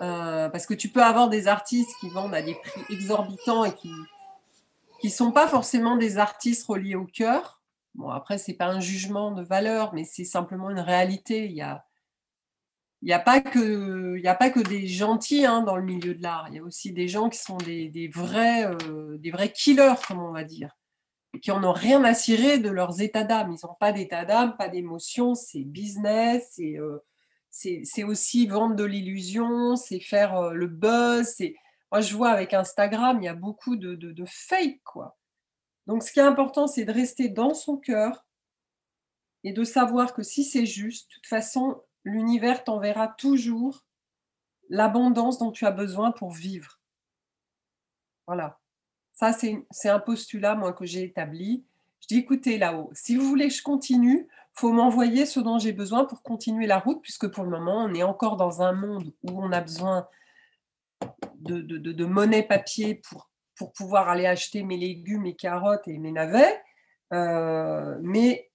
Euh, parce que tu peux avoir des artistes qui vendent à des prix exorbitants et qui ne sont pas forcément des artistes reliés au cœur. Bon, après, ce n'est pas un jugement de valeur, mais c'est simplement une réalité. Il y a, il n'y a, pas que, il a pas que des gentils hein, dans le milieu de l'art. Il y a aussi des gens qui sont des, des vrais, euh, des vrais killers, comme on va dire, et qui en ont rien à cirer de leurs états d'âme. Ils n'ont pas d'état d'âme, pas d'émotion, c'est business, c'est euh, c'est aussi vendre de l'illusion, c'est faire euh, le buzz. Moi, je vois avec Instagram, il y a beaucoup de, de, fake, quoi. Donc, ce qui est important, c'est de rester dans son cœur et de savoir que si c'est juste, de toute façon, l'univers t'enverra toujours l'abondance dont tu as besoin pour vivre. Voilà. Ça, c'est un postulat, moi, que j'ai établi. Je dis, écoutez, là-haut, si vous voulez que je continue, faut m'envoyer ce dont j'ai besoin pour continuer la route, puisque pour le moment, on est encore dans un monde où on a besoin de, monnaie papier pour, pour pouvoir aller acheter mes légumes, mes carottes et mes navets. Euh, mais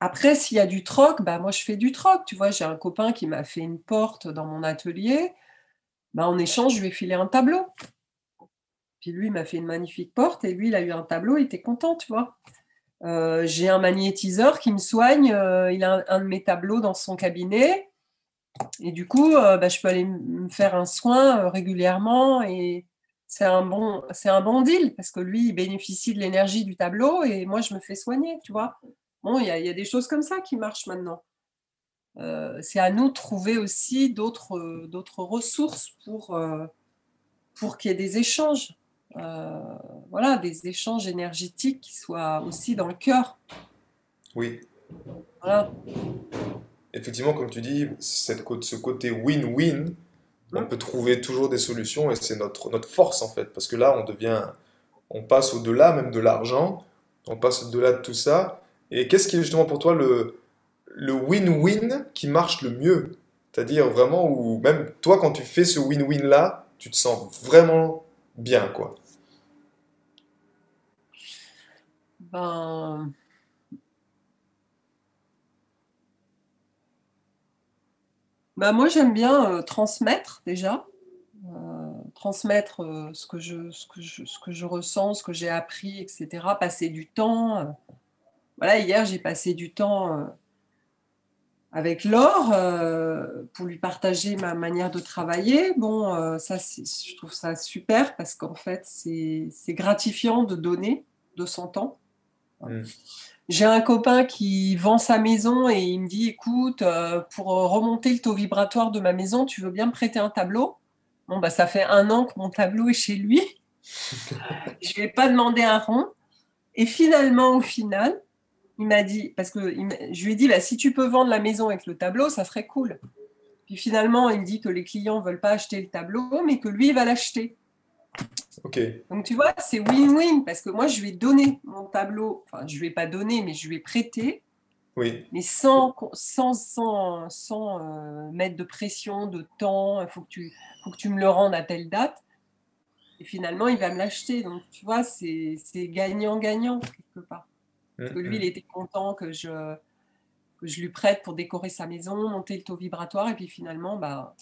après, s'il y a du troc, bah moi je fais du troc. Tu vois, j'ai un copain qui m'a fait une porte dans mon atelier. Bah, en échange, je lui ai filé un tableau. Puis lui, il m'a fait une magnifique porte et lui, il a eu un tableau, il était content, tu vois. Euh, j'ai un magnétiseur qui me soigne, euh, il a un, de mes tableaux dans son cabinet. Et du coup, euh, bah, je peux aller me faire un soin régulièrement et c'est un, bon, c'est un bon deal parce que lui, il bénéficie de l'énergie du tableau et moi, je me fais soigner, tu vois. Bon, il y, y, a des choses comme ça qui marchent maintenant. c'est à nous de trouver aussi d'autres, d'autres ressources pour, pour qu'il y ait des échanges. Euh, voilà, des échanges énergétiques qui soient aussi dans le cœur. Oui. Voilà. Effectivement, comme tu dis, cette, ce côté win-win, on peut trouver toujours des solutions et c'est notre, notre force en fait. Parce que là, on devient, on passe au-delà même de l'argent, on passe au-delà de tout ça. Et qu'est-ce qui est justement pour toi le, win-win qui marche le mieux? C'est-à-dire vraiment où même toi, quand tu fais ce win-win là, tu te sens vraiment bien, quoi. Ben. Ben moi, j'aime bien euh, transmettre déjà, euh, transmettre euh, ce que je ressens, ce que j'ai appris, etc. Passer du temps. Voilà, hier, j'ai passé du temps avec Laure euh, pour lui partager ma manière de travailler. Bon, euh, ça, je trouve ça super parce qu'en fait, c'est gratifiant de donner de son temps. Mm. J'ai un copain qui vend sa maison et il me dit écoute, euh, pour remonter le taux vibratoire de ma maison, tu veux bien me prêter un tableau? Bon, bah, ça fait un an que mon tableau est chez lui. je ne ai pas demandé un rond. Et finalement, au final, il m'a dit, parce que je lui ai dit, bah, si tu peux vendre la maison avec le tableau, ça serait cool. Puis finalement, il me dit que les clients ne veulent pas acheter le tableau, mais que lui, il va l'acheter. Ok. Donc tu vois, c'est win-win, parce que moi, je lui ai donné mon tableau, enfin, je ne lui ai pas donné, mais je lui ai prêté. Oui. Mais sans, sans, sans, sans euh, mettre de pression, de temps, il faut, que tu, faut que tu me le rendes à telle date. Et finalement, il va me l'acheter. Donc, tu vois, c'est gagnant-gagnant, quelque part. Parce que lui, il était content que je, que je lui prête pour décorer sa maison, monter le taux vibratoire. Et puis finalement, bah,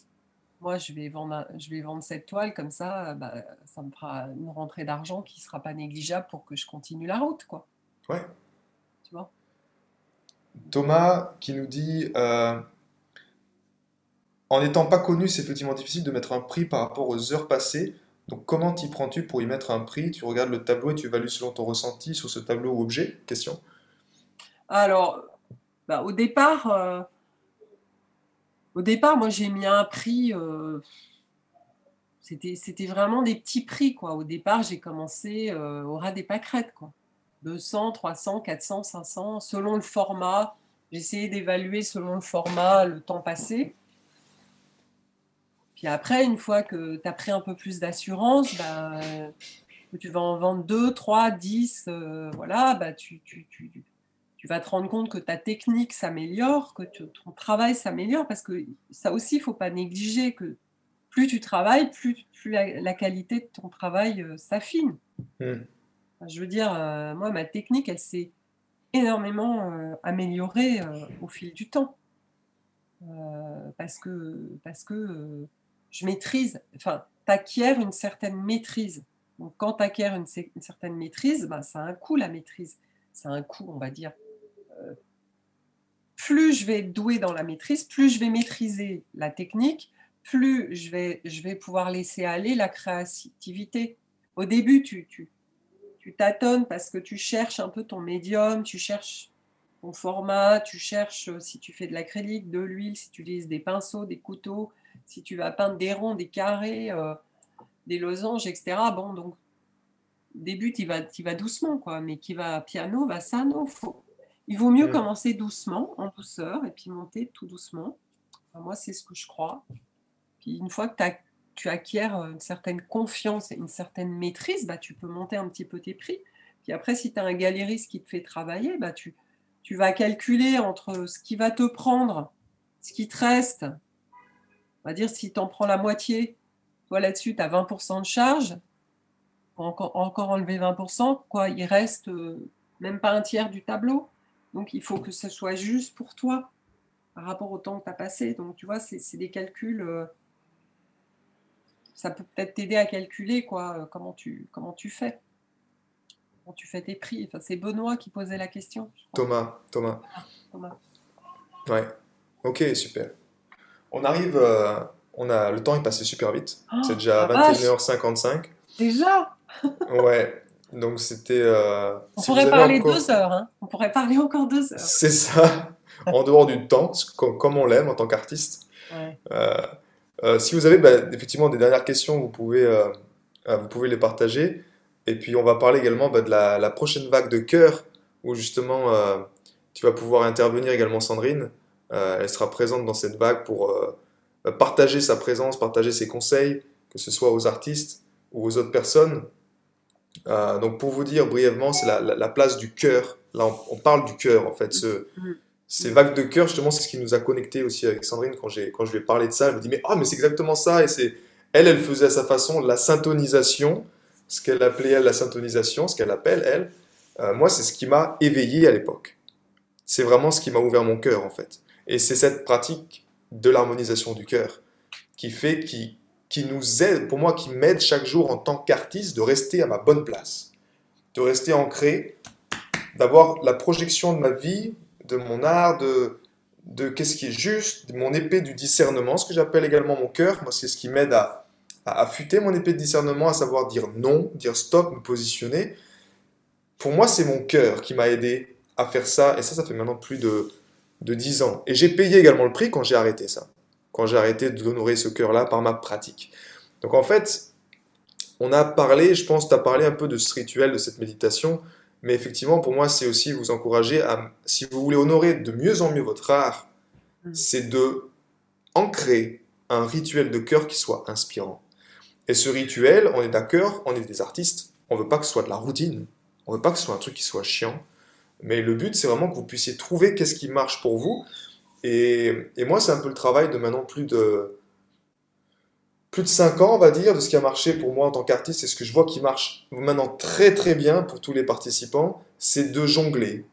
moi, je vais vendre, je vais vendre cette toile. Comme ça, bah, ça me fera une rentrée d'argent qui ne sera pas négligeable pour que je continue la route. Quoi. Ouais. Tu vois? Thomas qui nous dit euh, En n'étant pas connu, c'est effectivement difficile de mettre un prix par rapport aux heures passées. Donc comment t'y prends-tu pour y mettre un prix? Tu regardes le tableau et tu évalues selon ton ressenti sur ce tableau ou objet? Question. Alors, bah, au départ, euh, au départ, moi j'ai mis un prix. Euh, c'était vraiment des petits prix quoi. Au départ, j'ai commencé euh, au ras des pâquerettes quoi. 200, 300, 400, 500, selon le format. J'essayais d'évaluer selon le format le temps passé. Puis après, une fois que tu as pris un peu plus d'assurance, bah, tu vas en vendre 2, 3, 10, voilà, bah, tu, tu, vas te rendre compte que ta technique s'améliore, que ton travail s'améliore, parce que ça aussi, il ne faut pas négliger que plus tu travailles, plus, plus la, qualité de ton travail s'affine. Mmh. Je veux dire, moi, ma technique, elle s'est énormément améliorée au fil du temps. parce que, parce que je maîtrise, enfin, tu acquiers une certaine maîtrise. Donc, quand tu acquiers une, certaine maîtrise, bah, ça a un coût la maîtrise. Ça a un coût, on va dire. plus je vais être doué dans la maîtrise, plus je vais maîtriser la technique, plus je vais, je vais pouvoir laisser aller la créativité. Au début, tu, tu, tu tâtonnes parce que tu cherches un peu ton médium, tu cherches ton format, tu cherches euh, si tu fais de l'acrylique, de l'huile, si tu utilises des pinceaux, des couteaux, si tu vas peindre des ronds, des carrés, euh, des losanges, etc. Bon, donc, début, tu vas, vas doucement, quoi, mais qui va piano, va sano. Faut... Il vaut mieux mm. commencer doucement, en douceur, et puis monter tout doucement. moi, c'est ce que je crois. Puis une fois que as tu acquiers euh, une certaine confiance et une certaine maîtrise, bah, tu peux monter un petit peu tes prix. Puis après, si tu as un galériste qui te fait travailler, bah, tu, tu vas calculer entre ce qui va te prendre, ce qui te reste. On va dire si tu en prends la moitié, toi là-dessus, tu as 20% de charge, encore, encore enlever 20%, quoi, il reste euh, même pas un tiers du tableau. Donc il faut que ce soit juste pour toi par rapport au temps que tu as passé. Donc tu vois, c'est des calculs. Euh, ça peut peut-être t'aider à calculer quoi, euh, comment, tu, comment tu fais. Comment tu fais tes prix. Enfin, c'est Benoît qui posait la question. Thomas, Thomas. Ah, Thomas. Ouais. Ok, super. On arrive. Euh, on a, le temps est passé super vite. Oh, c'est déjà 21h55. Déjà Ouais. Donc c'était. Euh, on pourrait parler deux heures. Hein. On pourrait parler encore deux heures. C'est ça. en dehors du temps, comme on l'aime en tant qu'artiste. Ouais. Euh, si vous avez bah, effectivement des dernières questions, vous pouvez, vous pouvez les partager. Et puis on va parler également bah, de la, prochaine vague de cœur, où justement tu vas pouvoir intervenir également Sandrine. Elle sera présente dans cette vague pour bah, partager sa présence, partager ses conseils, que ce soit aux artistes ou aux autres personnes. donc pour vous dire brièvement, c'est la, place du cœur. Là, on, parle du cœur en fait. Ce. Ces vagues de cœur, justement, c'est ce qui nous a connectés aussi avec Sandrine quand, quand je lui ai parlé de ça. Elle me dit Mais, oh, mais c'est exactement ça. Et c'est elle, elle faisait à sa façon la syntonisation, ce qu'elle appelait elle la syntonisation, ce qu'elle appelle elle. Euh, moi, c'est ce qui m'a éveillé à l'époque. C'est vraiment ce qui m'a ouvert mon cœur, en fait. Et c'est cette pratique de l'harmonisation du cœur qui fait, qui, qui nous aide, pour moi, qui m'aide chaque jour en tant qu'artiste de rester à ma bonne place, de rester ancré, d'avoir la projection de ma vie de mon art, de, de qu'est-ce qui est juste, mon épée du discernement, ce que j'appelle également mon cœur. Moi, c'est ce qui m'aide à, à affûter mon épée de discernement, à savoir dire non, dire stop, me positionner. Pour moi, c'est mon cœur qui m'a aidé à faire ça, et ça, ça fait maintenant plus de, de 10 ans. Et j'ai payé également le prix quand j'ai arrêté ça, quand j'ai arrêté d'honorer ce cœur-là par ma pratique. Donc en fait, on a parlé, je pense, tu as parlé un peu de ce rituel, de cette méditation. Mais effectivement, pour moi, c'est aussi vous encourager à, si vous voulez honorer de mieux en mieux votre art, mm. c'est de ancrer un rituel de cœur qui soit inspirant. Et ce rituel, on est d'accord, on est des artistes, on veut pas que ce soit de la routine, on veut pas que ce soit un truc qui soit chiant, mais le but, c'est vraiment que vous puissiez trouver qu'est-ce qui marche pour vous. Et, moi, c'est un peu le travail de maintenant plus de plus de 5 ans, on va dire, de ce qui a marché pour moi en tant qu'artiste, et ce que je vois qui marche maintenant très très bien pour tous les participants, c'est de jongler.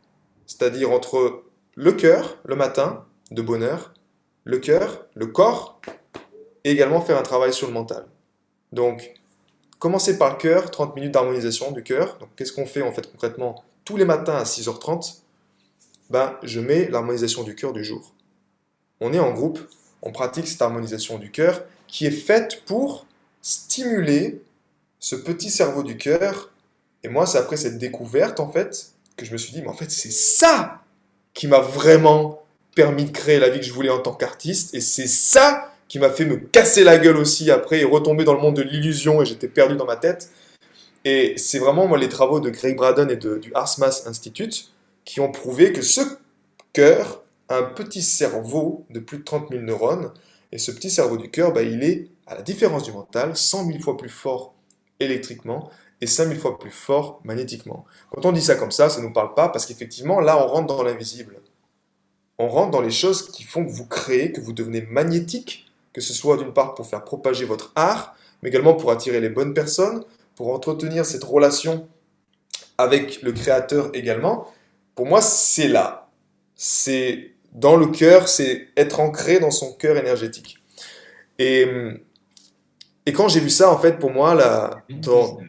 C'est-à-dire entre le cœur, le matin, de bonheur, le cœur, le corps, et également faire un travail sur le mental. Donc, commencer par le cœur, 30 minutes d'harmonisation du cœur. Donc, qu'est-ce qu'on fait en fait concrètement? Tous les matins à 6h30 ben, Je mets l'harmonisation du cœur du jour. On est en groupe, on pratique cette harmonisation du cœur, qui est faite pour stimuler ce petit cerveau du cœur. Et moi, c'est après cette découverte, en fait, que je me suis dit, mais en fait, c'est ça qui m'a vraiment permis de créer la vie que je voulais en tant qu'artiste. Et c'est ça qui m'a fait me casser la gueule aussi après et retomber dans le monde de l'illusion et j'étais perdu dans ma tête. Et c'est vraiment moi les travaux de Greg Braden et du Ars Mass Institute qui ont prouvé que ce cœur a un petit cerveau de plus de 30 000 neurones et ce petit cerveau du cœur, bah, il est, à la différence du mental, 100 000 fois plus fort électriquement et 5000 fois plus fort magnétiquement. Quand on dit ça comme ça, ça ne nous parle pas parce qu'effectivement, là, on rentre dans l'invisible. On rentre dans les choses qui font que vous créez, que vous devenez magnétique, que ce soit d'une part pour faire propager votre art, mais également pour attirer les bonnes personnes, pour entretenir cette relation avec le créateur également. Pour moi, c'est là. C'est dans le cœur, c'est être ancré dans son cœur énergétique. Et, et quand j'ai vu ça, en fait, pour moi, là, dans,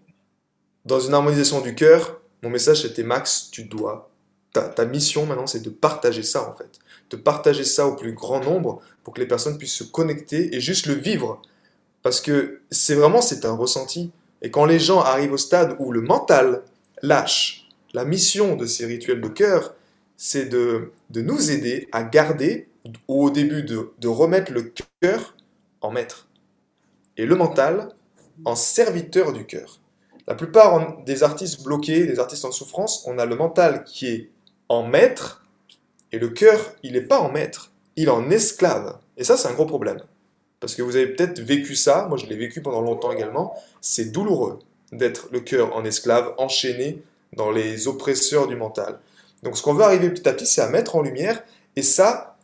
dans une harmonisation du cœur, mon message c'était Max, tu dois. Ta, ta mission maintenant, c'est de partager ça, en fait. De partager ça au plus grand nombre pour que les personnes puissent se connecter et juste le vivre. Parce que c'est vraiment, c'est un ressenti. Et quand les gens arrivent au stade où le mental lâche, la mission de ces rituels de cœur, c'est de, nous aider à garder, ou au début de, remettre le cœur en maître. Et le mental en serviteur du cœur. La plupart des artistes bloqués, des artistes en souffrance, on a le mental qui est en maître et le cœur, il n'est pas en maître, il en esclave. Et ça, c'est un gros problème. Parce que vous avez peut-être vécu ça, moi je l'ai vécu pendant longtemps également, c'est douloureux d'être le cœur en esclave, enchaîné dans les oppresseurs du mental. Donc ce qu'on veut arriver petit à petit, c'est à mettre en lumière, et ça,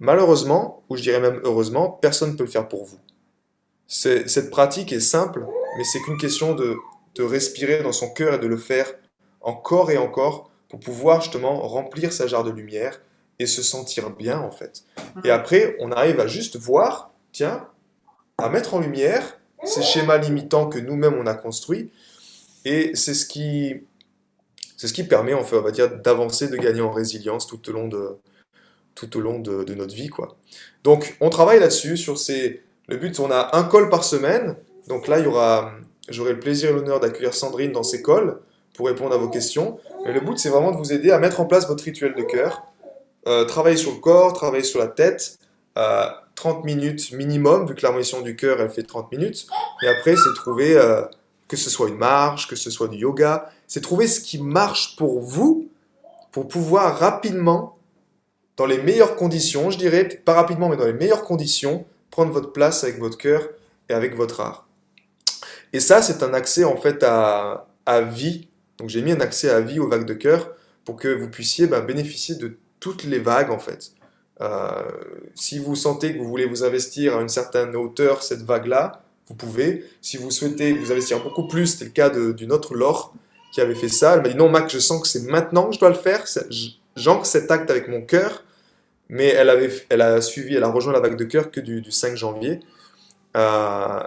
malheureusement, ou je dirais même heureusement, personne ne peut le faire pour vous. Cette pratique est simple, mais c'est qu'une question de de respirer dans son cœur et de le faire encore et encore pour pouvoir justement remplir sa jarre de lumière et se sentir bien en fait. Et après, on arrive à juste voir, tiens, à mettre en lumière ces schémas limitants que nous-mêmes on a construits et c'est ce qui c'est ce qui permet en on va dire d'avancer, de gagner en résilience tout au long de tout au long de, notre vie quoi. Donc on travaille là-dessus sur ces le but on a un call par semaine. Donc là il y aura J'aurai le plaisir et l'honneur d'accueillir Sandrine dans ses calls pour répondre à vos questions. Mais le but, c'est vraiment de vous aider à mettre en place votre rituel de cœur. Euh, travailler sur le corps, travailler sur la tête. 30 euh, minutes minimum, vu que l'harmonisation du cœur, elle fait 30 minutes. Et après, c'est trouver, euh, que ce soit une marche, que ce soit du yoga, c'est trouver ce qui marche pour vous, pour pouvoir rapidement, dans les meilleures conditions, je dirais, pas rapidement, mais dans les meilleures conditions, prendre votre place avec votre cœur et avec votre art. Et ça, c'est un accès en fait à, vie. Donc j'ai mis un accès à vie aux vagues de cœur pour que vous puissiez bah, bénéficier de toutes les vagues en fait. Euh, si vous sentez que vous voulez vous investir à une certaine hauteur, cette vague-là, vous pouvez. Si vous souhaitez vous investir beaucoup plus, c'était le cas d'une autre Laure qui avait fait ça. Elle m'a dit non Mac, je sens que c'est maintenant que je dois le faire. J'ancre cet acte avec mon cœur. Mais elle, avait, elle a suivi, elle a rejoint la vague de cœur que du, du 5 janvier. Euh,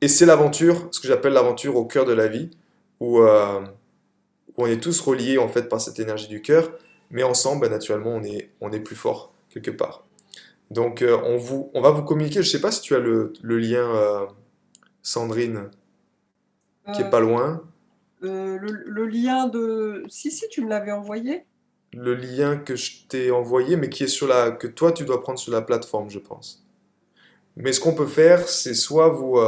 et c'est l'aventure, ce que j'appelle l'aventure au cœur de la vie, où, euh, on est tous reliés en fait par cette énergie du cœur, mais ensemble, bah, naturellement, on est, on est plus fort quelque part. Donc, euh, on, vous, on va vous communiquer. Je ne sais pas si tu as le, lien, euh, Sandrine, qui est pas loin. Le, lien de. Si, si, tu me l'avais envoyé. Le lien que je t'ai envoyé, mais qui est sur la. que toi, tu dois prendre sur la plateforme, je pense. Mais ce qu'on peut faire, c'est soit vous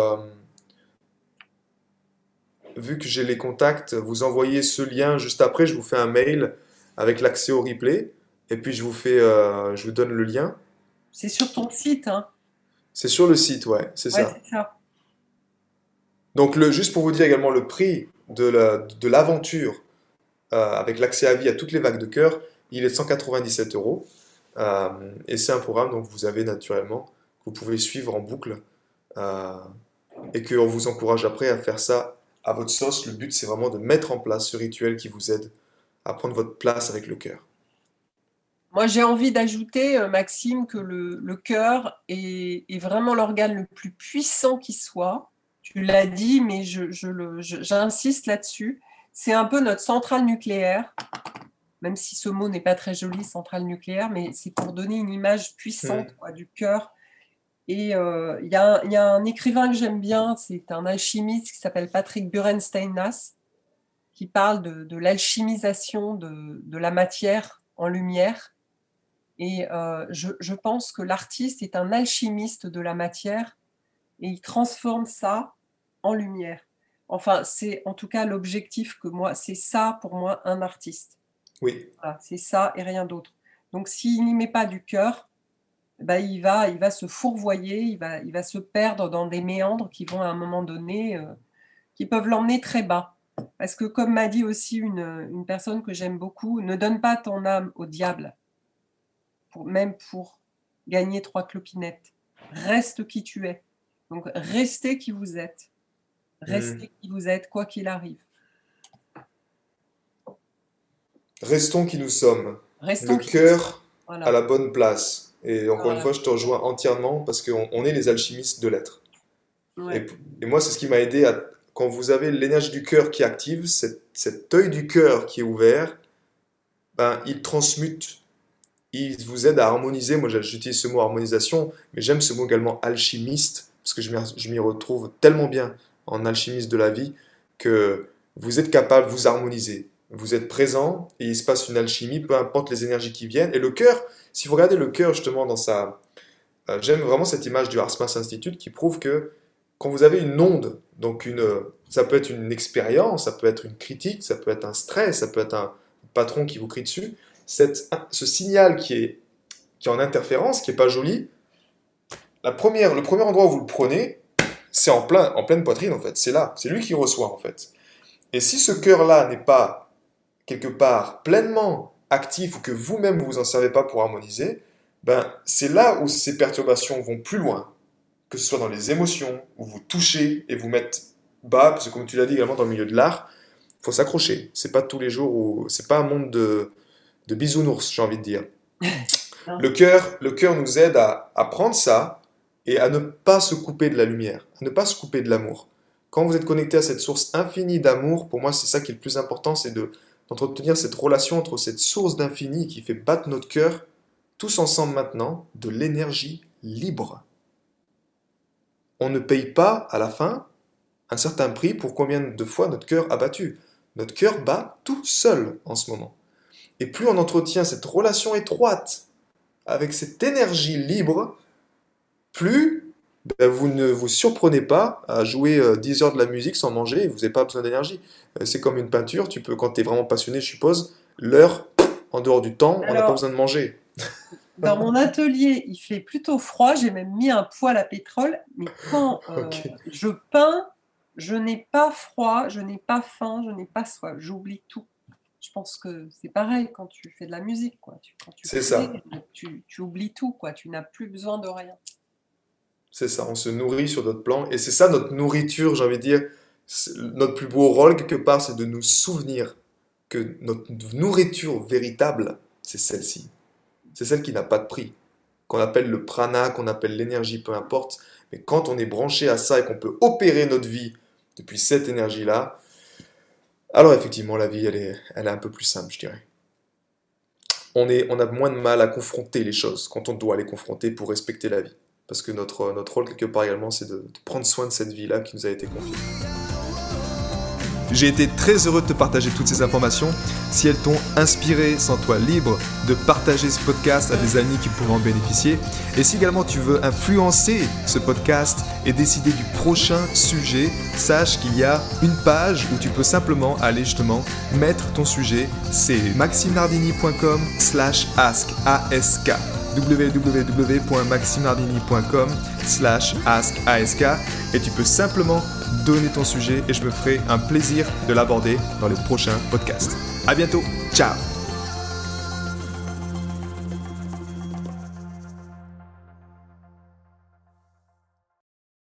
vu que j'ai les contacts, vous envoyez ce lien juste après, je vous fais un mail avec l'accès au replay, et puis je vous fais, euh, je vous donne le lien. C'est sur ton site, hein C'est sur le site, ouais, c'est ça. Donc le, juste pour vous dire également le prix de l'aventure euh, avec l'accès à vie à toutes les vagues de cœur, il est de 197 euros. Euh, et c'est un programme donc vous avez naturellement, que vous pouvez suivre en boucle et qu'on vous encourage après à faire ça à votre sauce. Le but, c'est vraiment de mettre en place ce rituel qui vous aide à prendre votre place avec le cœur. Moi, j'ai envie d'ajouter, euh, Maxime, que le, cœur est, vraiment l'organe le plus puissant qui soit. Tu l'as dit, mais j'insiste je, là-dessus. C'est un peu notre centrale nucléaire, même si ce mot n'est pas très joli, centrale nucléaire, mais c'est pour donner une image puissante du cœur et euh, il y, a un écrivain que j'aime bien, c'est un alchimiste qui s'appelle Patrick Burenstein-Nass, qui parle de, l'alchimisation de, la matière en lumière. Et euh, je, pense que l'artiste est un alchimiste de la matière et il transforme ça en lumière. Enfin, c'est en tout cas l'objectif que moi, c'est ça pour moi un artiste. Oui. c'est ça et rien d'autre. Donc s'il n'y met pas du cœur, bah, il, va, il va se fourvoyer, il va, il va se perdre dans des méandres qui vont à un moment donné euh, qui peuvent l'emmener très bas. Parce que comme m'a dit aussi une, une personne que j'aime beaucoup, ne donne pas ton âme au diable, pour, même pour gagner trois clopinettes. Reste qui tu es. Donc restez qui vous êtes. Restez qui vous êtes, quoi qu'il arrive. Restons qui nous sommes. Restons le qui cœur Voilà. à la bonne place. Et encore Voilà. une fois, je te rejoins entièrement parce qu'on on est les alchimistes de l'être. Ouais. Et, et moi, c'est ce qui m'a aidé à. Quand vous avez l'énergie du cœur qui active, cet, œil du cœur qui est ouvert, ben, il transmute. Il vous aide à harmoniser. Moi, j'utilise ce mot harmonisation, mais j'aime ce mot également alchimiste, parce que je m'y- je m'y retrouve tellement bien en alchimiste de la vie que vous êtes capable de vous harmoniser. Vous êtes présent et il se passe une alchimie, peu importe les énergies qui viennent. Et le cœur, si vous regardez le cœur justement dans sa... euh, J'aime vraiment cette image du Harsmas Institute qui prouve que quand vous avez une onde, donc une, ça peut être une expérience, ça peut être une critique, ça peut être un stress, ça peut être un patron qui vous crie dessus, ce signal qui est, qui est en interférence, qui est pas joli, la première, le premier endroit où vous le prenez, c'est en, plein, en pleine poitrine en fait, c'est là, c'est lui qui reçoit en fait. Et si ce cœur-là n'est pas quelque part pleinement actif ou que vous-même vous vous en servez pas pour harmoniser, ben c'est là où ces perturbations vont plus loin que ce soit dans les émotions, où vous touchez et vous mettez bas, parce que comme tu l'as dit également dans le milieu de l'art, faut s'accrocher. C'est pas tous les jours où c'est pas un monde de, de bisounours, j'ai envie de dire. Le cœur, le cœur nous aide à, à prendre ça et à ne pas se couper de la lumière, à ne pas se couper de l'amour. Quand vous êtes connecté à cette source infinie d'amour, pour moi c'est ça qui est le plus important, c'est de d'entretenir cette relation entre cette source d'infini qui fait battre notre cœur, tous ensemble maintenant, de l'énergie libre on ne paye pas à la fin un certain prix pour combien de fois notre cœur a battu. Notre cœur bat tout seul en ce moment. Et plus on entretient cette relation étroite avec cette énergie libre, plus ben, vous ne vous surprenez pas à jouer euh, 10 heures de la musique sans manger et vous n'avez pas besoin d'énergie. Euh, C'est comme une peinture, tu peux, quand tu es vraiment passionné, je suppose, l'heure, en dehors du temps, on n'a pas besoin de manger. Dans mon atelier, il fait plutôt froid. J'ai même mis un poêle à pétrole. Mais quand euh, je peins, je n'ai pas froid, je n'ai pas faim, je n'ai pas soif. J'oublie tout. Je pense que c'est pareil quand tu fais de la musique. Quoi. Tu, quand tu C'est ça. Tu, tu oublies tout. Quoi. Tu n'as plus besoin de rien. C'est ça, on se nourrit sur notre plan. Et c'est ça notre nourriture, j'ai envie de dire. C'est- Notre plus beau rôle, quelque part, c'est de nous souvenir que notre nourriture véritable, c'est celle-ci. C'est celle qui n'a pas de prix. Qu'on appelle le prana, qu'on appelle l'énergie, peu importe. Mais quand on est branché à ça et qu'on peut opérer notre vie depuis cette énergie-là, alors effectivement, la vie, elle est, elle est un peu plus simple, je dirais. On, est, on a moins de mal à confronter les choses quand on doit les confronter pour respecter la vie. Parce que notre, notre rôle, quelque part également, c'est de, de prendre soin de cette vie-là qui nous a été confiée. J'ai été très heureux de te partager toutes ces informations. Si elles t'ont inspiré, sens-toi libre de partager ce podcast à des amis qui pourraient en bénéficier. Et si également tu veux influencer ce podcast et décider du prochain sujet, sache qu'il y a une page où tu peux simplement aller justement mettre ton sujet. C'est maximenardini.com slash ask, A-S-K www.maximenardini.com slash ask ASK et tu peux simplement donner ton sujet et je me ferai un plaisir de l'aborder dans les prochains podcasts. À bientôt, ciao